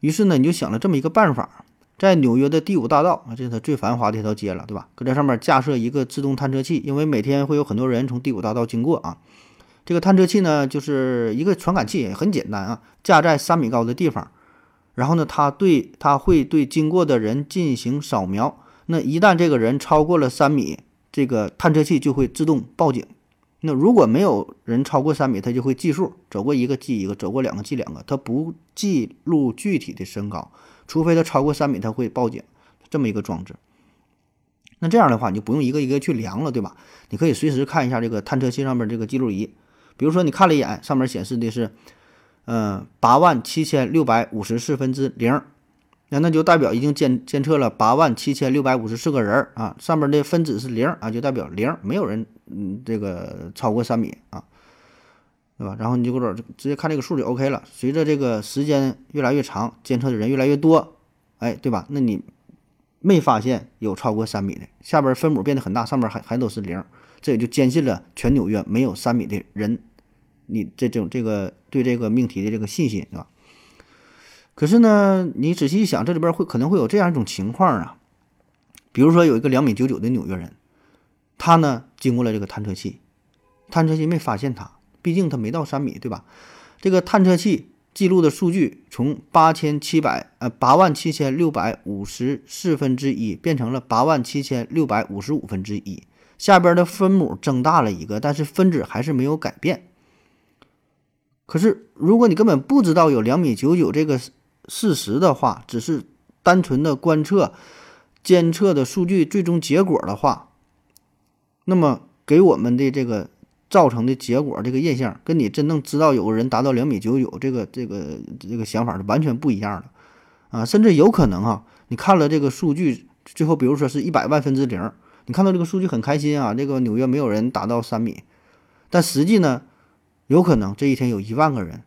于是呢，你就想了这么一个办法，在纽约的第五大道啊，这是它最繁华的一条街了，对吧？搁这上面架设一个自动探测器，因为每天会有很多人从第五大道经过啊。这个探测器呢，就是一个传感器，很简单啊，架在三米高的地方。然后呢，它对它会对经过的人进行扫描。那一旦这个人超过了三米，这个探测器就会自动报警那如果没有人超过三米，它就会计数，走过一个记一个，走过两个记两个，它不记录具体的身高，除非它超过三米，它会报警，这么一个装置。那这样的话，你就不用一个一个去量了，对吧？你可以随时看一下这个探测器上面这个记录仪，比如说你看了一眼，上面显示的是，嗯，八万七千六百五十四分之零，那那就代表已经监监测了八万七千六百五十四个人啊，上面的分子是零啊，就代表零，没有人嗯这个超过三米啊，对吧？然后你就给我直接看这个数就 OK 了。随着这个时间越来越长，监测的人越来越多，哎，对吧？那你。没发现有超过三米的，下边分母变得很大，上面还还都是零，这也就坚信了全纽约没有三米的人。你这种这个对这个命题的这个信心是吧？可是呢，你仔细一想，这里边会可能会有这样一种情况啊，比如说有一个两米九九的纽约人，他呢经过了这个探测器，探测器没发现他，毕竟他没到三米，对吧？这个探测器。记录的数据从八千七百呃八万七千六百五十四分之一变成了八万七千六百五十五分之一，下边的分母增大了一个，但是分子还是没有改变。可是如果你根本不知道有两米九九这个事实的话，只是单纯的观测、监测的数据最终结果的话，那么给我们的这个。造成的结果，这个印象跟你真正知道有个人达到两米九九，这个这个这个想法是完全不一样的啊！甚至有可能哈，你看了这个数据，最后比如说是一百万分之零，你看到这个数据很开心啊，这个纽约没有人达到三米，但实际呢，有可能这一天有一万个人，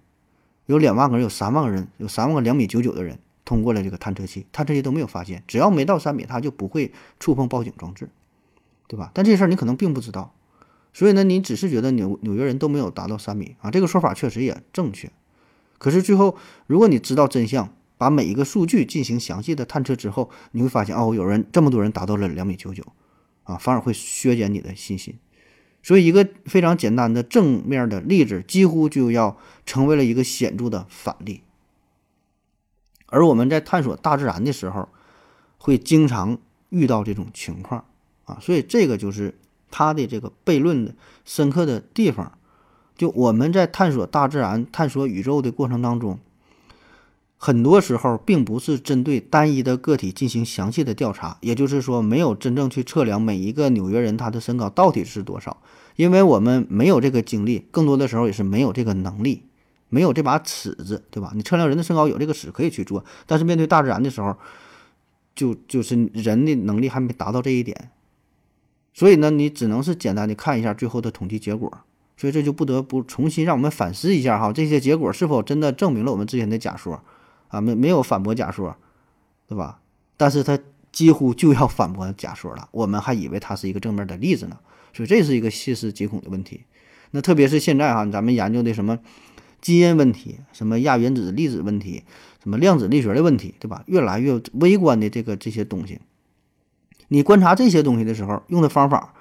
有两万个人，有三万个人，有三万个两米九九的人通过了这个探测器，探测器都没有发现，只要没到三米，他就不会触碰报警装置，对吧？但这事儿你可能并不知道。所以呢，你只是觉得纽纽约人都没有达到三米啊，这个说法确实也正确。可是最后，如果你知道真相，把每一个数据进行详细的探测之后，你会发现哦，有人这么多人达到了两米九九，啊，反而会削减你的信心。所以，一个非常简单的正面的例子，几乎就要成为了一个显著的反例。而我们在探索大自然的时候，会经常遇到这种情况啊，所以这个就是。他的这个悖论的深刻的地方，就我们在探索大自然、探索宇宙的过程当中，很多时候并不是针对单一的个体进行详细的调查，也就是说，没有真正去测量每一个纽约人他的身高到底是多少，因为我们没有这个精力，更多的时候也是没有这个能力，没有这把尺子，对吧？你测量人的身高有这个尺可以去做，但是面对大自然的时候，就就是人的能力还没达到这一点。所以呢，你只能是简单的看一下最后的统计结果，所以这就不得不重新让我们反思一下哈，这些结果是否真的证明了我们之前的假说啊？没没有反驳假说，对吧？但是它几乎就要反驳假说了，我们还以为它是一个正面的例子呢，所以这是一个细思极恐的问题。那特别是现在哈，咱们研究的什么基因问题、什么亚原子粒子问题、什么量子力学的问题，对吧？越来越微观的这个这些东西。你观察这些东西的时候用的方法，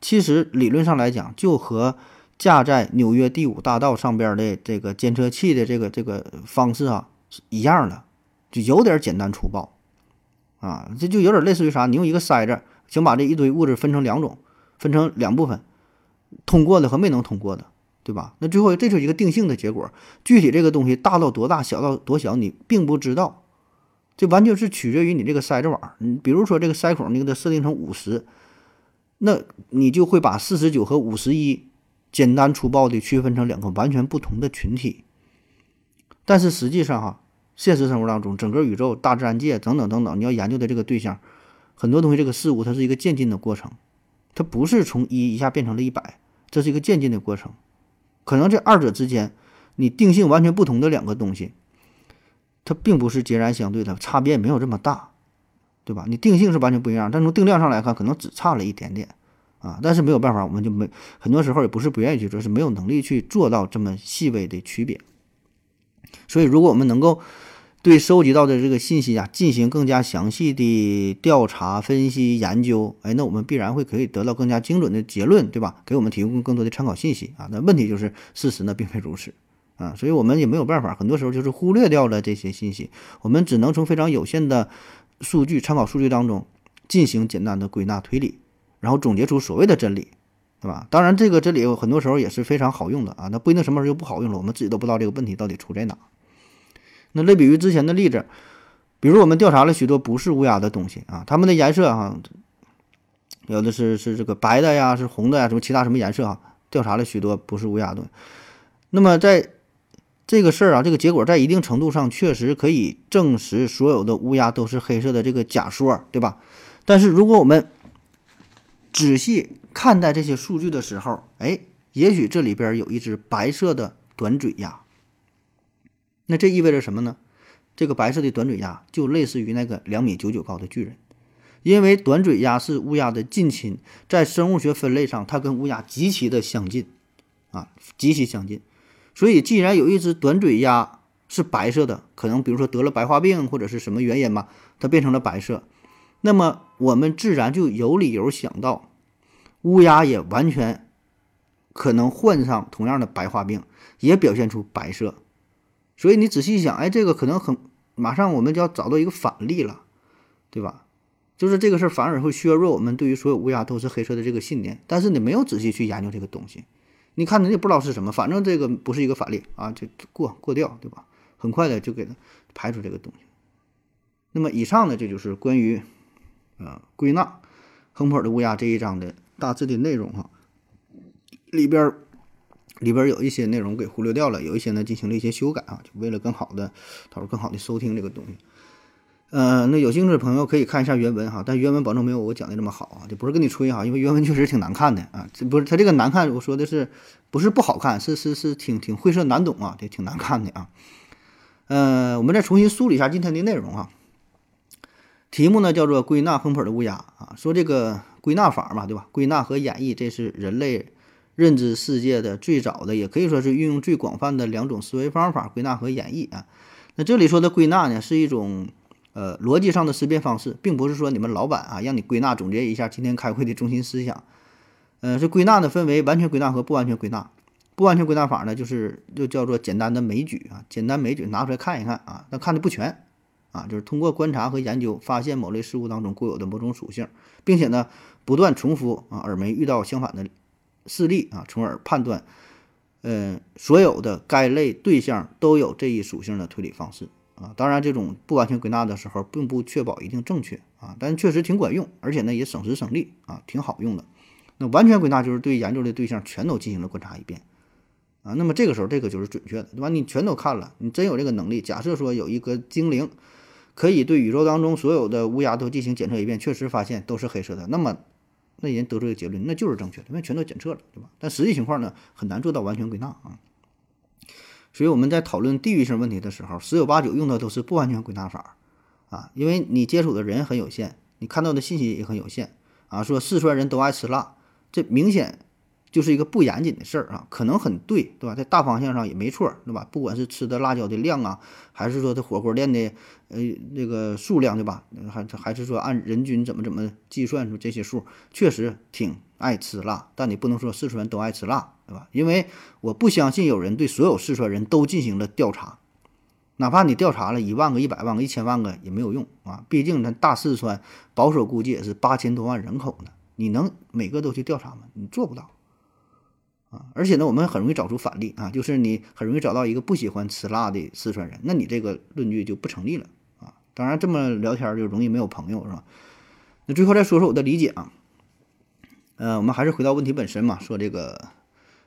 其实理论上来讲，就和架在纽约第五大道上边的这个监测器的这个这个方式啊一样的，就有点简单粗暴啊，这就有点类似于啥？你用一个筛子，想把这一堆物质分成两种，分成两部分，通过的和没能通过的，对吧？那最后这就是一个定性的结果，具体这个东西大到多大，小到多小，你并不知道。这完全是取决于你这个筛子网，你比如说这个筛孔，你给它设定成五十，那你就会把四十九和五十一简单粗暴地区分成两个完全不同的群体。但是实际上哈，现实生活当中，整个宇宙、大自然界等等等等，你要研究的这个对象，很多东西这个事物它是一个渐进的过程，它不是从一一下变成了一百，这是一个渐进的过程。可能这二者之间，你定性完全不同的两个东西。它并不是截然相对的，差别也没有这么大，对吧？你定性是完全不一样，但从定量上来看，可能只差了一点点啊。但是没有办法，我们就没很多时候也不是不愿意去做，是没有能力去做到这么细微的区别。所以，如果我们能够对收集到的这个信息啊进行更加详细的调查、分析、研究，哎，那我们必然会可以得到更加精准的结论，对吧？给我们提供更多的参考信息啊。那问题就是，事实呢并非如此。啊，所以我们也没有办法，很多时候就是忽略掉了这些信息，我们只能从非常有限的数据参考数据当中进行简单的归纳推理，然后总结出所谓的真理。对吧？当然，这个这里有很多时候也是非常好用的啊，那不一定什么时候就不好用了，我们自己都不知道这个问题到底出在哪。那类比于之前的例子，比如我们调查了许多不是乌鸦的东西啊，它们的颜色啊，有的是是这个白的呀，是红的呀，什么其他什么颜色啊？调查了许多不是乌鸦的，那么在这个事儿啊，这个结果在一定程度上确实可以证实所有的乌鸦都是黑色的这个假说，对吧？但是如果我们仔细看待这些数据的时候，哎，也许这里边有一只白色的短嘴鸭。那这意味着什么呢？这个白色的短嘴鸭就类似于那个两米九九高的巨人，因为短嘴鸭是乌鸦的近亲，在生物学分类上，它跟乌鸦极其的相近，啊，极其相近。所以，既然有一只短嘴鸭是白色的，可能比如说得了白化病或者是什么原因吧，它变成了白色，那么我们自然就有理由想到，乌鸦也完全可能患上同样的白化病，也表现出白色。所以你仔细一想，哎，这个可能很马上我们就要找到一个反例了，对吧？就是这个事儿反而会削弱我们对于所有乌鸦都是黑色的这个信念。但是你没有仔细去研究这个东西，你看你也不知道是什么，反正这个不是一个反例啊，就过过掉，对吧？很快的就给它排除这个东西。那么以上呢，这就是关于呃归纳亨普尔的乌鸦这一章的大致的内容哈，里边儿。里边有一些内容给忽略掉了，有一些呢进行了一些修改啊，就为了更好的，他说更好的收听这个东西。呃，那有兴趣的朋友可以看一下原文哈，但原文保证没有我讲的这么好啊，就不是跟你吹哈，因为原文确实挺难看的啊，这不是他这个难看，我说的是不是不好看，是是是挺挺晦涩难懂啊，这挺难看的啊。呃，我们再重新梳理一下今天的内容啊，题目呢叫做归纳亨普尔的乌鸦啊，说这个归纳法嘛，对吧？归纳和演绎，这是人类。认知世界的最早的，也可以说是运用最广泛的两种思维方法——归纳和演绎啊。那这里说的归纳呢，是一种呃逻辑上的思辨方式，并不是说你们老板啊让你归纳总结一下今天开会的中心思想。呃，这归纳呢分为完全归纳和不完全归纳。不完全归纳法呢，就是就叫做简单的枚举啊，简单枚举拿出来看一看啊，但看的不全啊，就是通过观察和研究发现某类事物当中固有的某种属性，并且呢不断重复啊，而没遇到相反的。事例啊，从而判断，呃，所有的该类对象都有这一属性的推理方式啊。当然，这种不完全归纳的时候，并不确保一定正确啊，但确实挺管用，而且呢也省时省力啊，挺好用的。那完全归纳就是对研究的对象全都进行了观察一遍啊，那么这个时候这个就是准确的，对吧？你全都看了，你真有这个能力。假设说有一个精灵可以对宇宙当中所有的乌鸦都进行检测一遍，确实发现都是黑色的，那么。那人得出的结论，那就是正确的，因为全都检测了，对吧？但实际情况呢，很难做到完全归纳啊。所以我们在讨论地域性问题的时候，十有八九用的都是不完全归纳法啊，因为你接触的人很有限，你看到的信息也很有限啊。说四川人都爱吃辣，这明显。就是一个不严谨的事儿啊，可能很对，对吧？在大方向上也没错，对吧？不管是吃的辣椒的量啊，还是说这火锅店的呃那个数量，对吧？还还是说按人均怎么怎么计算出这些数，确实挺爱吃辣。但你不能说四川都爱吃辣，对吧？因为我不相信有人对所有四川人都进行了调查，哪怕你调查了一万个、一百万个、一千万个也没有用啊！毕竟咱大四川保守估计也是八千多万人口呢，你能每个都去调查吗？你做不到。啊，而且呢，我们很容易找出反例啊，就是你很容易找到一个不喜欢吃辣的四川人，那你这个论据就不成立了啊。当然，这么聊天就容易没有朋友，是吧？那最后再说说我的理解啊，呃，我们还是回到问题本身嘛，说这个，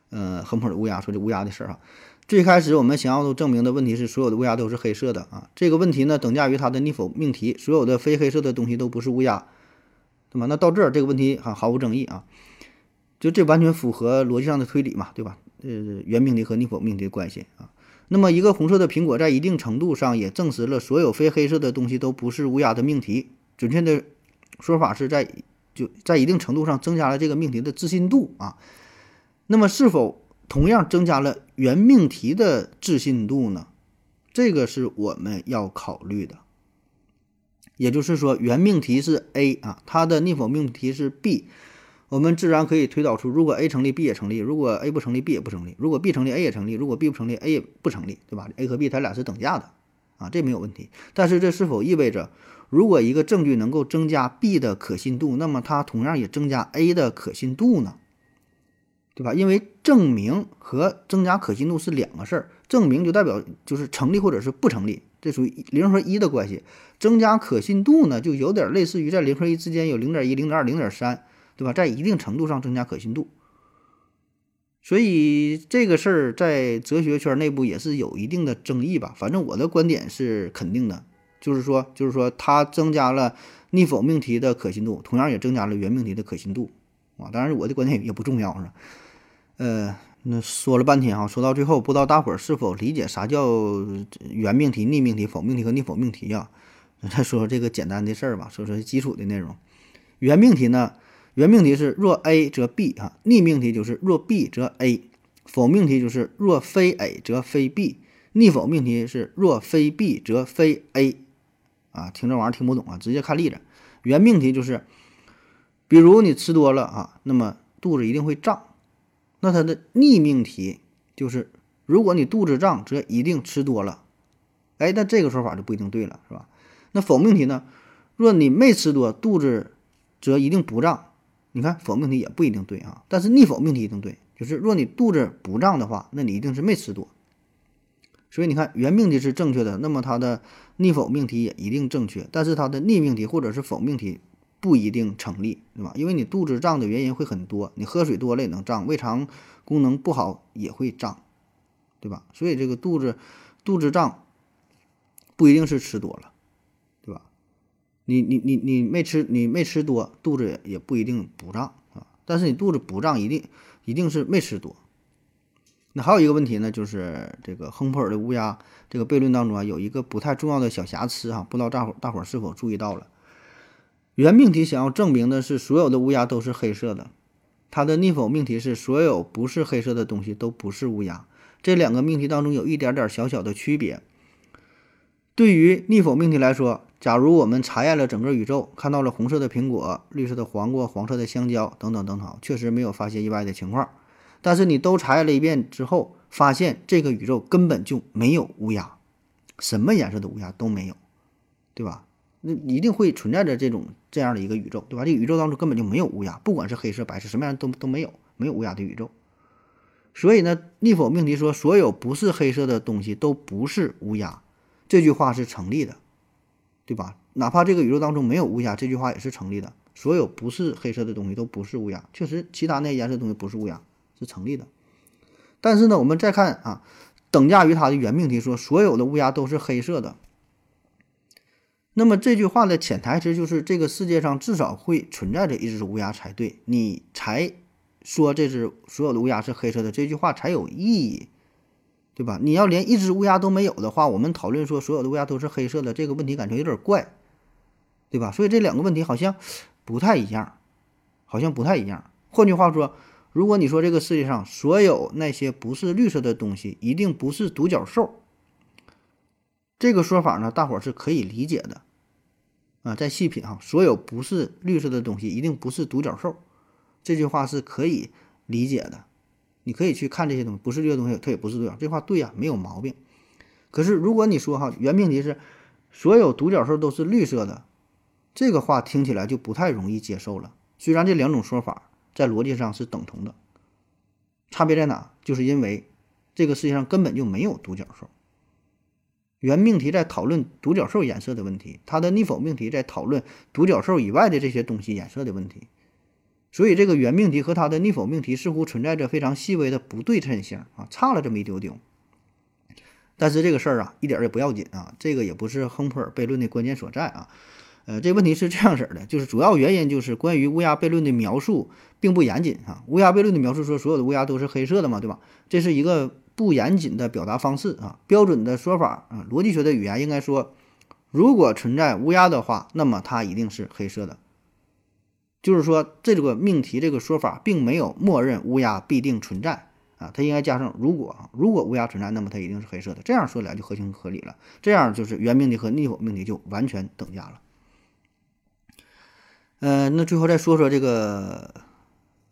呃，横普的乌鸦，说这乌鸦的事儿哈。最开始我们想要证明的问题是所有的乌鸦都是黑色的啊，这个问题呢等价于它的逆否命题，所有的非黑色的东西都不是乌鸦，对吧？那到这儿这个问题哈毫无争议啊。就这完全符合逻辑上的推理嘛，对吧？呃，原命题和逆否命题的关系啊。那么一个红色的苹果在一定程度上也证实了所有非黑色的东西都不是乌鸦的命题。准确的说法是在就在一定程度上增加了这个命题的自信度啊。那么是否同样增加了原命题的自信度呢？这个是我们要考虑的。也就是说，原命题是 A 啊，它的逆否命题是 B。我们自然可以推导出，如果 A 成立，B 也成立；如果 A 不成立，B 也不成立；如果 B 成立，A 也成立；如果 B 不成立，A 也不成立，对吧？A 和 B 它俩是等价的，啊，这没有问题。但是这是否意味着，如果一个证据能够增加 B 的可信度，那么它同样也增加 A 的可信度呢？对吧？因为证明和增加可信度是两个事儿，证明就代表就是成立或者是不成立，这属于零和一的关系。增加可信度呢，就有点类似于在零和一之间有零点一、零点二、零点三，对吧？在一定程度上增加可信度。所以这个事儿在哲学圈内部也是有一定的争议吧。反正我的观点是肯定的，就是说，就是说它增加了逆否命题的可信度，同样也增加了原命题的可信度啊。当然，我的观点也不重要，是？呃，那说了半天哈，说到最后，不知道大伙儿是否理解啥叫原命题、逆命题、否命题和逆否命题呀？再说说这个简单的事儿吧，说说基础的内容。原命题呢，原命题是若 A 则 B 啊，逆命题就是若 B 则 A，否命题就是若非 A 则非 B，逆否命题是若非 B 则非 A 啊。听这玩意儿听不懂啊，直接看例子。原命题就是，比如你吃多了啊，那么肚子一定会胀。那它的逆命题就是，如果你肚子胀，则一定吃多了。哎，那这个说法就不一定对了，是吧？那否命题呢？若你没吃多，肚子则一定不胀。你看否命题也不一定对啊，但是逆否命题一定对，就是若你肚子不胀的话，那你一定是没吃多。所以你看原命题是正确的，那么它的逆否命题也一定正确，但是它的逆命题或者是否命题。不一定成立，对吧？因为你肚子胀的原因会很多，你喝水多了也能胀，胃肠功能不好也会胀，对吧？所以这个肚子肚子胀不一定是吃多了，你你你你没吃你没吃多，肚子也也不一定不胀啊。但是你肚子不胀，一定一定是没吃多。那还有一个问题呢，就是这个亨普尔的乌鸦这个悖论当中啊，有一个不太重要的小瑕疵哈，不知道大伙大伙是否注意到了？原命题想要证明的是所有的乌鸦都是黑色的，它的逆否命题是所有不是黑色的东西都不是乌鸦。这两个命题当中有一点点小小的区别。对于逆否命题来说，假如我们查验了整个宇宙，看到了红色的苹果、绿色的黄瓜、黄色的香蕉等等等等，确实没有发现意外的情况。但是你都查验了一遍之后，发现这个宇宙根本就没有乌鸦，什么颜色的乌鸦都没有，对吧？那一定会存在着这种这样的一个宇宙，对吧？这宇宙当中根本就没有乌鸦，不管是黑色、白色，什么样都都没有，没有乌鸦的宇宙。所以呢，逆否命题说所有不是黑色的东西都不是乌鸦，这句话是成立的，对吧？哪怕这个宇宙当中没有乌鸦，这句话也是成立的。所有不是黑色的东西都不是乌鸦，确实，其他那些颜色东西不是乌鸦是成立的。但是呢，我们再看啊，等价于它的原命题说所有的乌鸦都是黑色的。那么这句话的潜台词就是，这个世界上至少会存在着一只乌鸦才对，你才说这只所有的乌鸦是黑色的，这句话才有意义，对吧？你要连一只乌鸦都没有的话，我们讨论说所有的乌鸦都是黑色的这个问题，感觉有点怪，对吧？所以这两个问题好像不太一样，好像不太一样。换句话说，如果你说这个世界上所有那些不是绿色的东西一定不是独角兽。这个说法呢，大伙是可以理解的，啊，再细品哈，所有不是绿色的东西一定不是独角兽，这句话是可以理解的。你可以去看这些东西，不是这些东西，它也不是独角，这话对呀，没有毛病。可是如果你说哈，原命题是所有独角兽都是绿色的，这个话听起来就不太容易接受了。虽然这两种说法在逻辑上是等同的，差别在哪？就是因为这个世界上根本就没有独角兽。原命题在讨论独角兽颜色的问题，它的逆否命题在讨论独角兽以外的这些东西颜色的问题，所以这个原命题和它的逆否命题似乎存在着非常细微的不对称性啊，差了这么一丢丢。但是这个事儿啊，一点也不要紧啊，这个也不是亨普尔悖论的关键所在啊。呃，这问题是这样式儿的，就是主要原因就是关于乌鸦悖论的描述并不严谨啊。乌鸦悖论的描述说所有的乌鸦都是黑色的嘛，对吧？这是一个。不严谨的表达方式啊，标准的说法啊，逻辑学的语言应该说，如果存在乌鸦的话，那么它一定是黑色的。就是说，这个命题这个说法并没有默认乌鸦必定存在啊，它应该加上如果，如果乌鸦存在，那么它一定是黑色的。这样说来就合情合理了，这样就是原命题和逆否命题就完全等价了。嗯，那最后再说说这个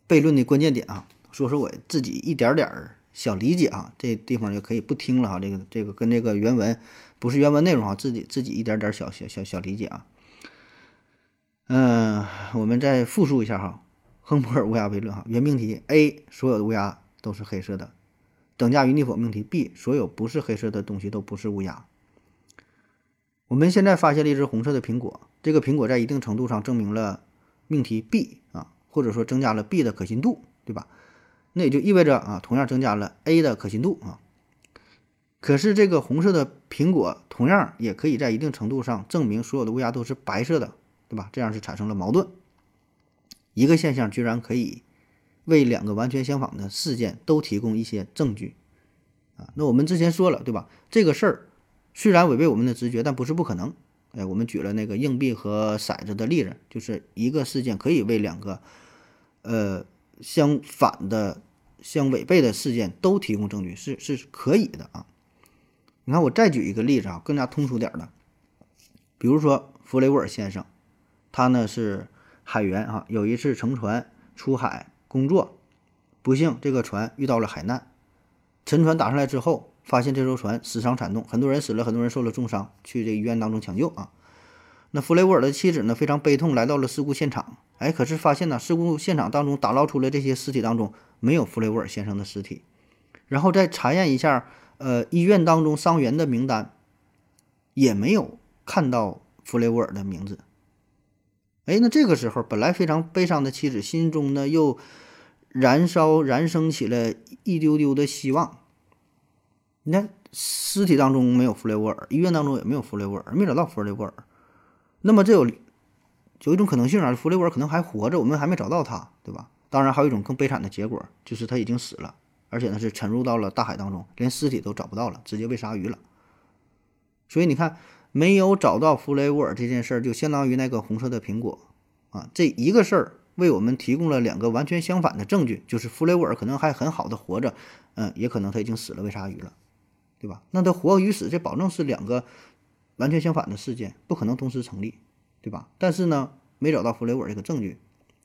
悖论的关键点啊，说说我自己一点点儿。小理解啊，这地方就可以不听了哈。这个这个跟这个原文不是原文内容啊，自己自己一点点小小小小理解啊。嗯，我们再复述一下哈。亨普尔乌鸦悖论哈，原命题 A 所有的乌鸦都是黑色的，等价于逆否命题 B 所有不是黑色的东西都不是乌鸦。我们现在发现了一只红色的苹果，这个苹果在一定程度上证明了命题 B 啊，或者说增加了 B 的可信度，对吧？那也就意味着啊，同样增加了 A 的可信度啊。可是这个红色的苹果同样也可以在一定程度上证明所有的乌鸦都是白色的，对吧？这样是产生了矛盾。一个现象居然可以为两个完全相反的事件都提供一些证据啊！那我们之前说了，对吧？这个事儿虽然违背我们的直觉，但不是不可能。哎，我们举了那个硬币和骰子的例子，就是一个事件可以为两个呃相反的、相违背的事件都提供证据，是是可以的啊。你看，我再举一个例子啊，更加通俗点的，比如说弗雷沃尔先生，他呢是。海员啊，有一次乘船出海工作，不幸这个船遇到了海难，沉船打上来之后，发现这艘船死伤惨重，很多人死了，很多人受了重伤，去这医院当中抢救啊。那弗雷沃尔的妻子呢，非常悲痛，来到了事故现场。哎，可是发现呢，事故现场当中打捞出来这些尸体当中没有弗雷沃尔先生的尸体，然后再查验一下，呃，医院当中伤员的名单，也没有看到弗雷沃尔的名字。哎，那这个时候，本来非常悲伤的妻子心中呢，又燃烧、燃升起了一丢丢的希望。你看，尸体当中没有弗雷沃尔，医院当中也没有弗雷沃尔，没找到弗雷沃尔。那么，这有有一种可能性啊，弗雷沃尔可能还活着，我们还没找到他，对吧？当然，还有一种更悲惨的结果，就是他已经死了，而且呢是沉入到了大海当中，连尸体都找不到了，直接被鲨鱼了。所以你看。没有找到弗雷沃尔这件事儿，就相当于那个红色的苹果啊，这一个事儿为我们提供了两个完全相反的证据，就是弗雷沃尔可能还很好的活着，嗯，也可能他已经死了，喂鲨鱼了，对吧？那他活与死，这保证是两个完全相反的事件，不可能同时成立，对吧？但是呢，没找到弗雷沃尔这个证据，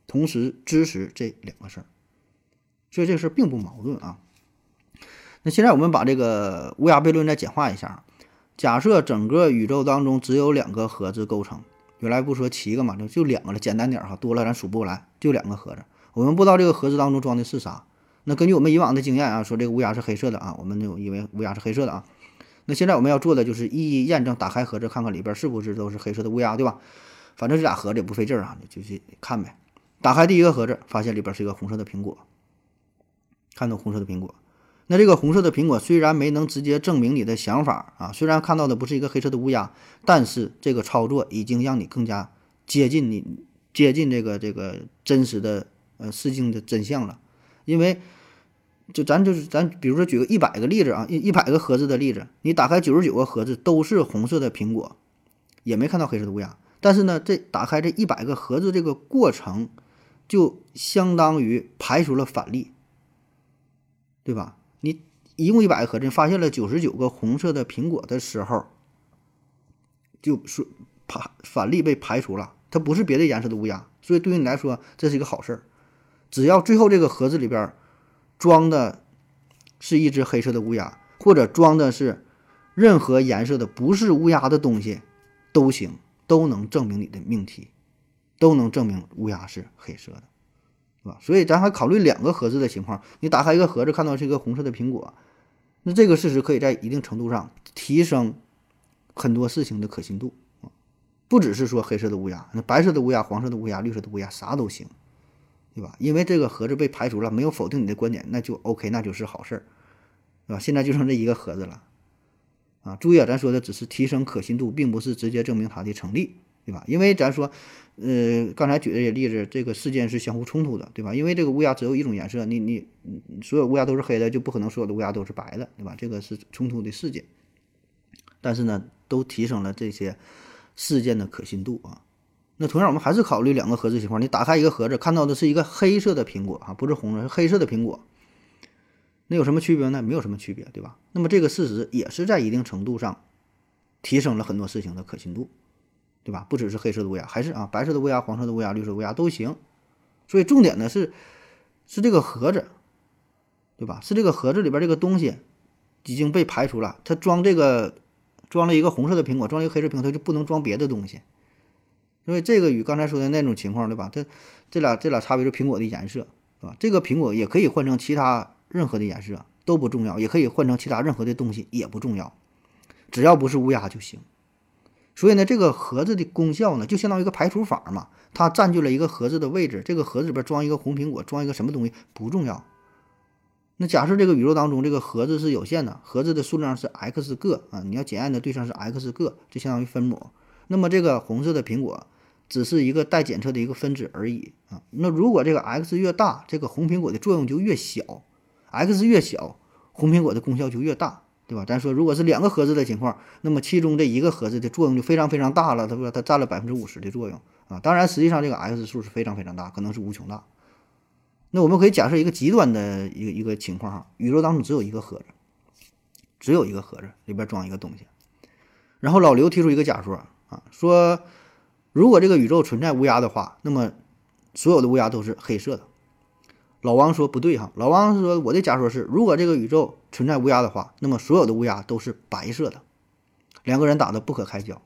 同时支持这两个事儿，所以这个事儿并不矛盾啊。那现在我们把这个乌鸦悖论再简化一下。假设整个宇宙当中只有两个盒子构成，原来不说七个嘛，就就两个了，简单点哈，多了咱数不过来，就两个盒子。我们不知道这个盒子当中装的是啥。那根据我们以往的经验啊，说这个乌鸦是黑色的啊，我们就以为乌鸦是黑色的啊。那现在我们要做的就是一一验证，打开盒子看看里边是不是都是黑色的乌鸦，对吧？反正这俩盒子也不费劲儿啊，就去看呗。打开第一个盒子，发现里边是一个红色的苹果，看到红色的苹果。那这个红色的苹果虽然没能直接证明你的想法啊，虽然看到的不是一个黑色的乌鸦，但是这个操作已经让你更加接近你接近这个这个真实的呃事情的真相了。因为就咱就是咱比如说举个一百个例子啊，一一百个盒子的例子，你打开九十九个盒子都是红色的苹果，也没看到黑色的乌鸦，但是呢，这打开这一百个盒子这个过程就相当于排除了反例，对吧？一共一百个盒子，发现了九十九个红色的苹果的时候，就说排反例被排除了，它不是别的颜色的乌鸦，所以对于你来说这是一个好事儿。只要最后这个盒子里边装的是一只黑色的乌鸦，或者装的是任何颜色的不是乌鸦的东西都行，都能证明你的命题，都能证明乌鸦是黑色的。所以咱还考虑两个盒子的情况。你打开一个盒子，看到是一个红色的苹果，那这个事实可以在一定程度上提升很多事情的可信度啊，不只是说黑色的乌鸦，那白色的乌鸦、黄色的乌鸦、绿色的乌鸦啥都行，对吧？因为这个盒子被排除了，没有否定你的观点，那就 OK，那就是好事儿，对吧？现在就剩这一个盒子了啊！注意啊，咱说的只是提升可信度，并不是直接证明它的成立，对吧？因为咱说。呃，刚才举这些例子，这个事件是相互冲突的，对吧？因为这个乌鸦只有一种颜色，你你所有乌鸦都是黑的，就不可能所有的乌鸦都是白的，对吧？这个是冲突的事件。但是呢，都提升了这些事件的可信度啊。那同样，我们还是考虑两个盒子情况：你打开一个盒子，看到的是一个黑色的苹果啊，不是红色，是黑色的苹果。那有什么区别呢？没有什么区别，对吧？那么这个事实也是在一定程度上提升了很多事情的可信度。对吧？不只是黑色的乌鸦，还是啊，白色的乌鸦、黄色的乌鸦、绿色乌鸦都行。所以重点呢是，是这个盒子，对吧？是这个盒子里边这个东西已经被排除了。它装这个装了一个红色的苹果，装一个黑色苹果，它就不能装别的东西。所以这个与刚才说的那种情况，对吧？这这俩这俩差别是苹果的颜色，对吧？这个苹果也可以换成其他任何的颜色都不重要，也可以换成其他任何的东西也不重要，只要不是乌鸦就行。所以呢，这个盒子的功效呢，就相当于一个排除法嘛，它占据了一个盒子的位置。这个盒子里边装一个红苹果，装一个什么东西不重要。那假设这个宇宙当中这个盒子是有限的，盒子的数量是 x 个啊，你要检验的对象是 x 个，就相当于分母。那么这个红色的苹果只是一个待检测的一个分子而已啊。那如果这个 x 越大，这个红苹果的作用就越小；x 越小，红苹果的功效就越大。对吧？咱说，如果是两个盒子的情况，那么其中这一个盒子的作用就非常非常大了，他说，它占了百分之五十的作用啊。当然，实际上这个 x 数是非常非常大，可能是无穷大。那我们可以假设一个极端的一个一个情况哈，宇宙当中只有一个盒子，只有一个盒子里边装一个东西。然后老刘提出一个假说啊，说如果这个宇宙存在乌鸦的话，那么所有的乌鸦都是黑色的。老王说不对哈，老王说我的假说是，如果这个宇宙存在乌鸦的话，那么所有的乌鸦都是白色的。两个人打得不可开交，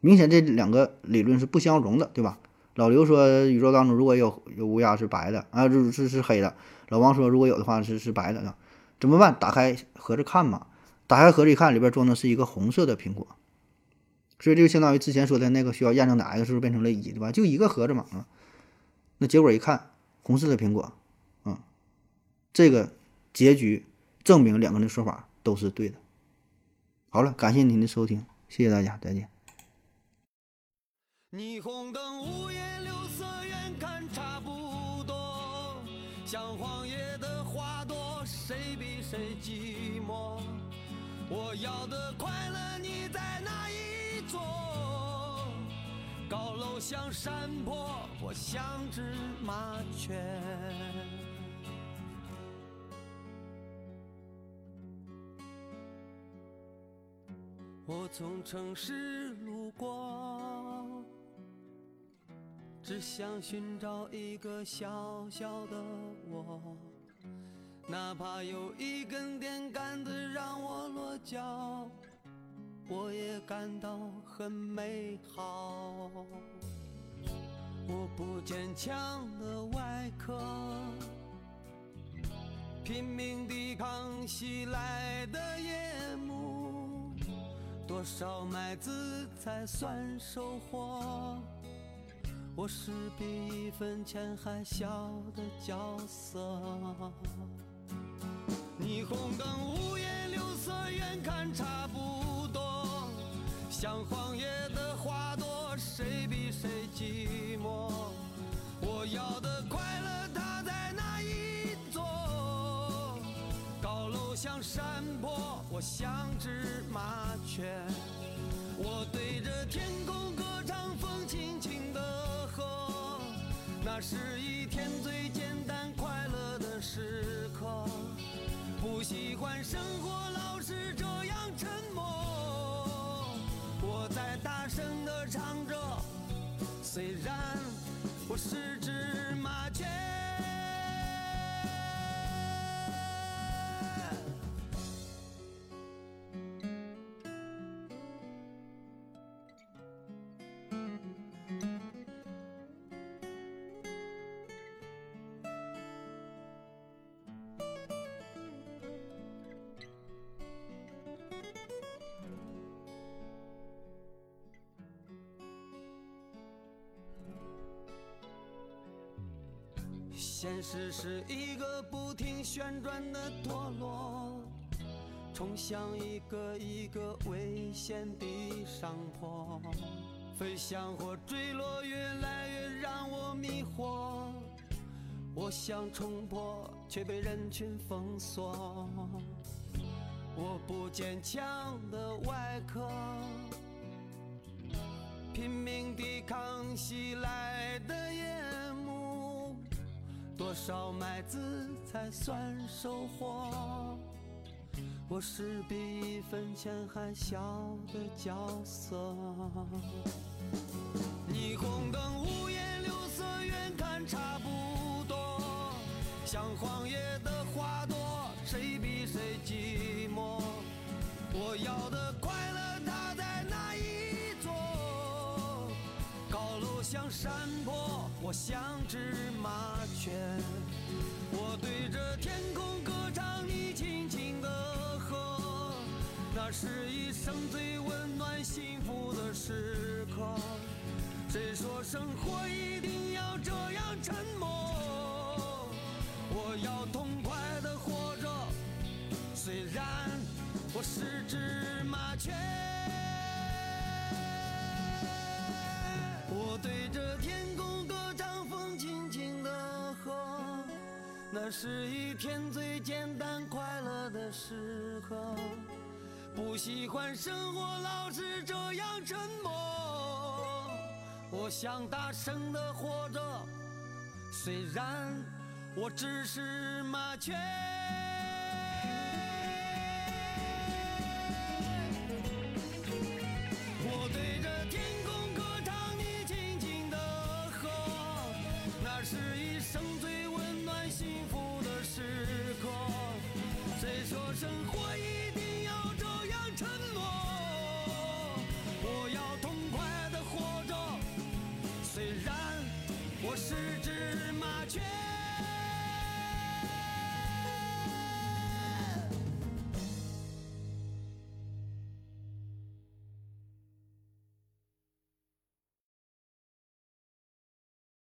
明显这两个理论是不相容的，对吧？老刘说宇宙当中如果有有乌鸦是白的啊，是是是黑的。老王说如果有的话是是白的，怎么办？打开盒子看嘛，打开盒子一看，里边装的是一个红色的苹果，所以这就相当于之前说的那个需要验证的 x 数变成了一，对吧？就一个盒子嘛啊，那结果一看，红色的苹果。这个结局证明两个人的说法都是对的。好了，感谢您的收听，谢谢大家，再见。霓虹灯五颜六色，远看差不多，像荒野的花朵，谁比谁寂寞？我要的快乐，你在哪一座？高楼像山坡，我像只麻雀。我从城市路过，只想寻找一个小小的我，哪怕有一根电杆子让我落脚，我也感到很美好。我不坚强的外壳，拼命抵抗袭来的夜幕。多少麦子才算收获？我是比一分钱还小的角色。霓虹灯五颜六色，远看差不多，像荒野的花朵，谁比谁寂寞？我要的快乐，像山坡。我像只麻雀，我对着天空歌唱，风轻轻的和，那是一天最简单快乐的时刻。不喜欢生活老是这样沉默，我在大声的唱着，虽然我是只麻雀。现实是一个不停旋转的陀螺，冲向一个一个危险的上坡。飞翔或坠落，越来越让我迷惑。我想冲破，却被人群封锁。我不坚强的外壳，拼命抵抗袭来的夜。多少麦子才算收获？我是比一分钱还小的角色。霓虹灯五颜六色，远看差不多，像荒野的花朵，谁比谁寂寞？我要的快乐，它在哪一座？高楼。像山坡，我像只麻雀。我对着天空歌唱，你轻轻的和，那是一生最温暖幸福的时刻。谁说生活一定要这样沉默？我要痛快的活着，虽然我是只麻雀。我对着天空歌唱风轻轻地和那是一天最简单快乐的时刻。不喜欢生活老是这样沉默。我想大声的活着虽然我只是麻雀。我对着天生活一定要这样沉。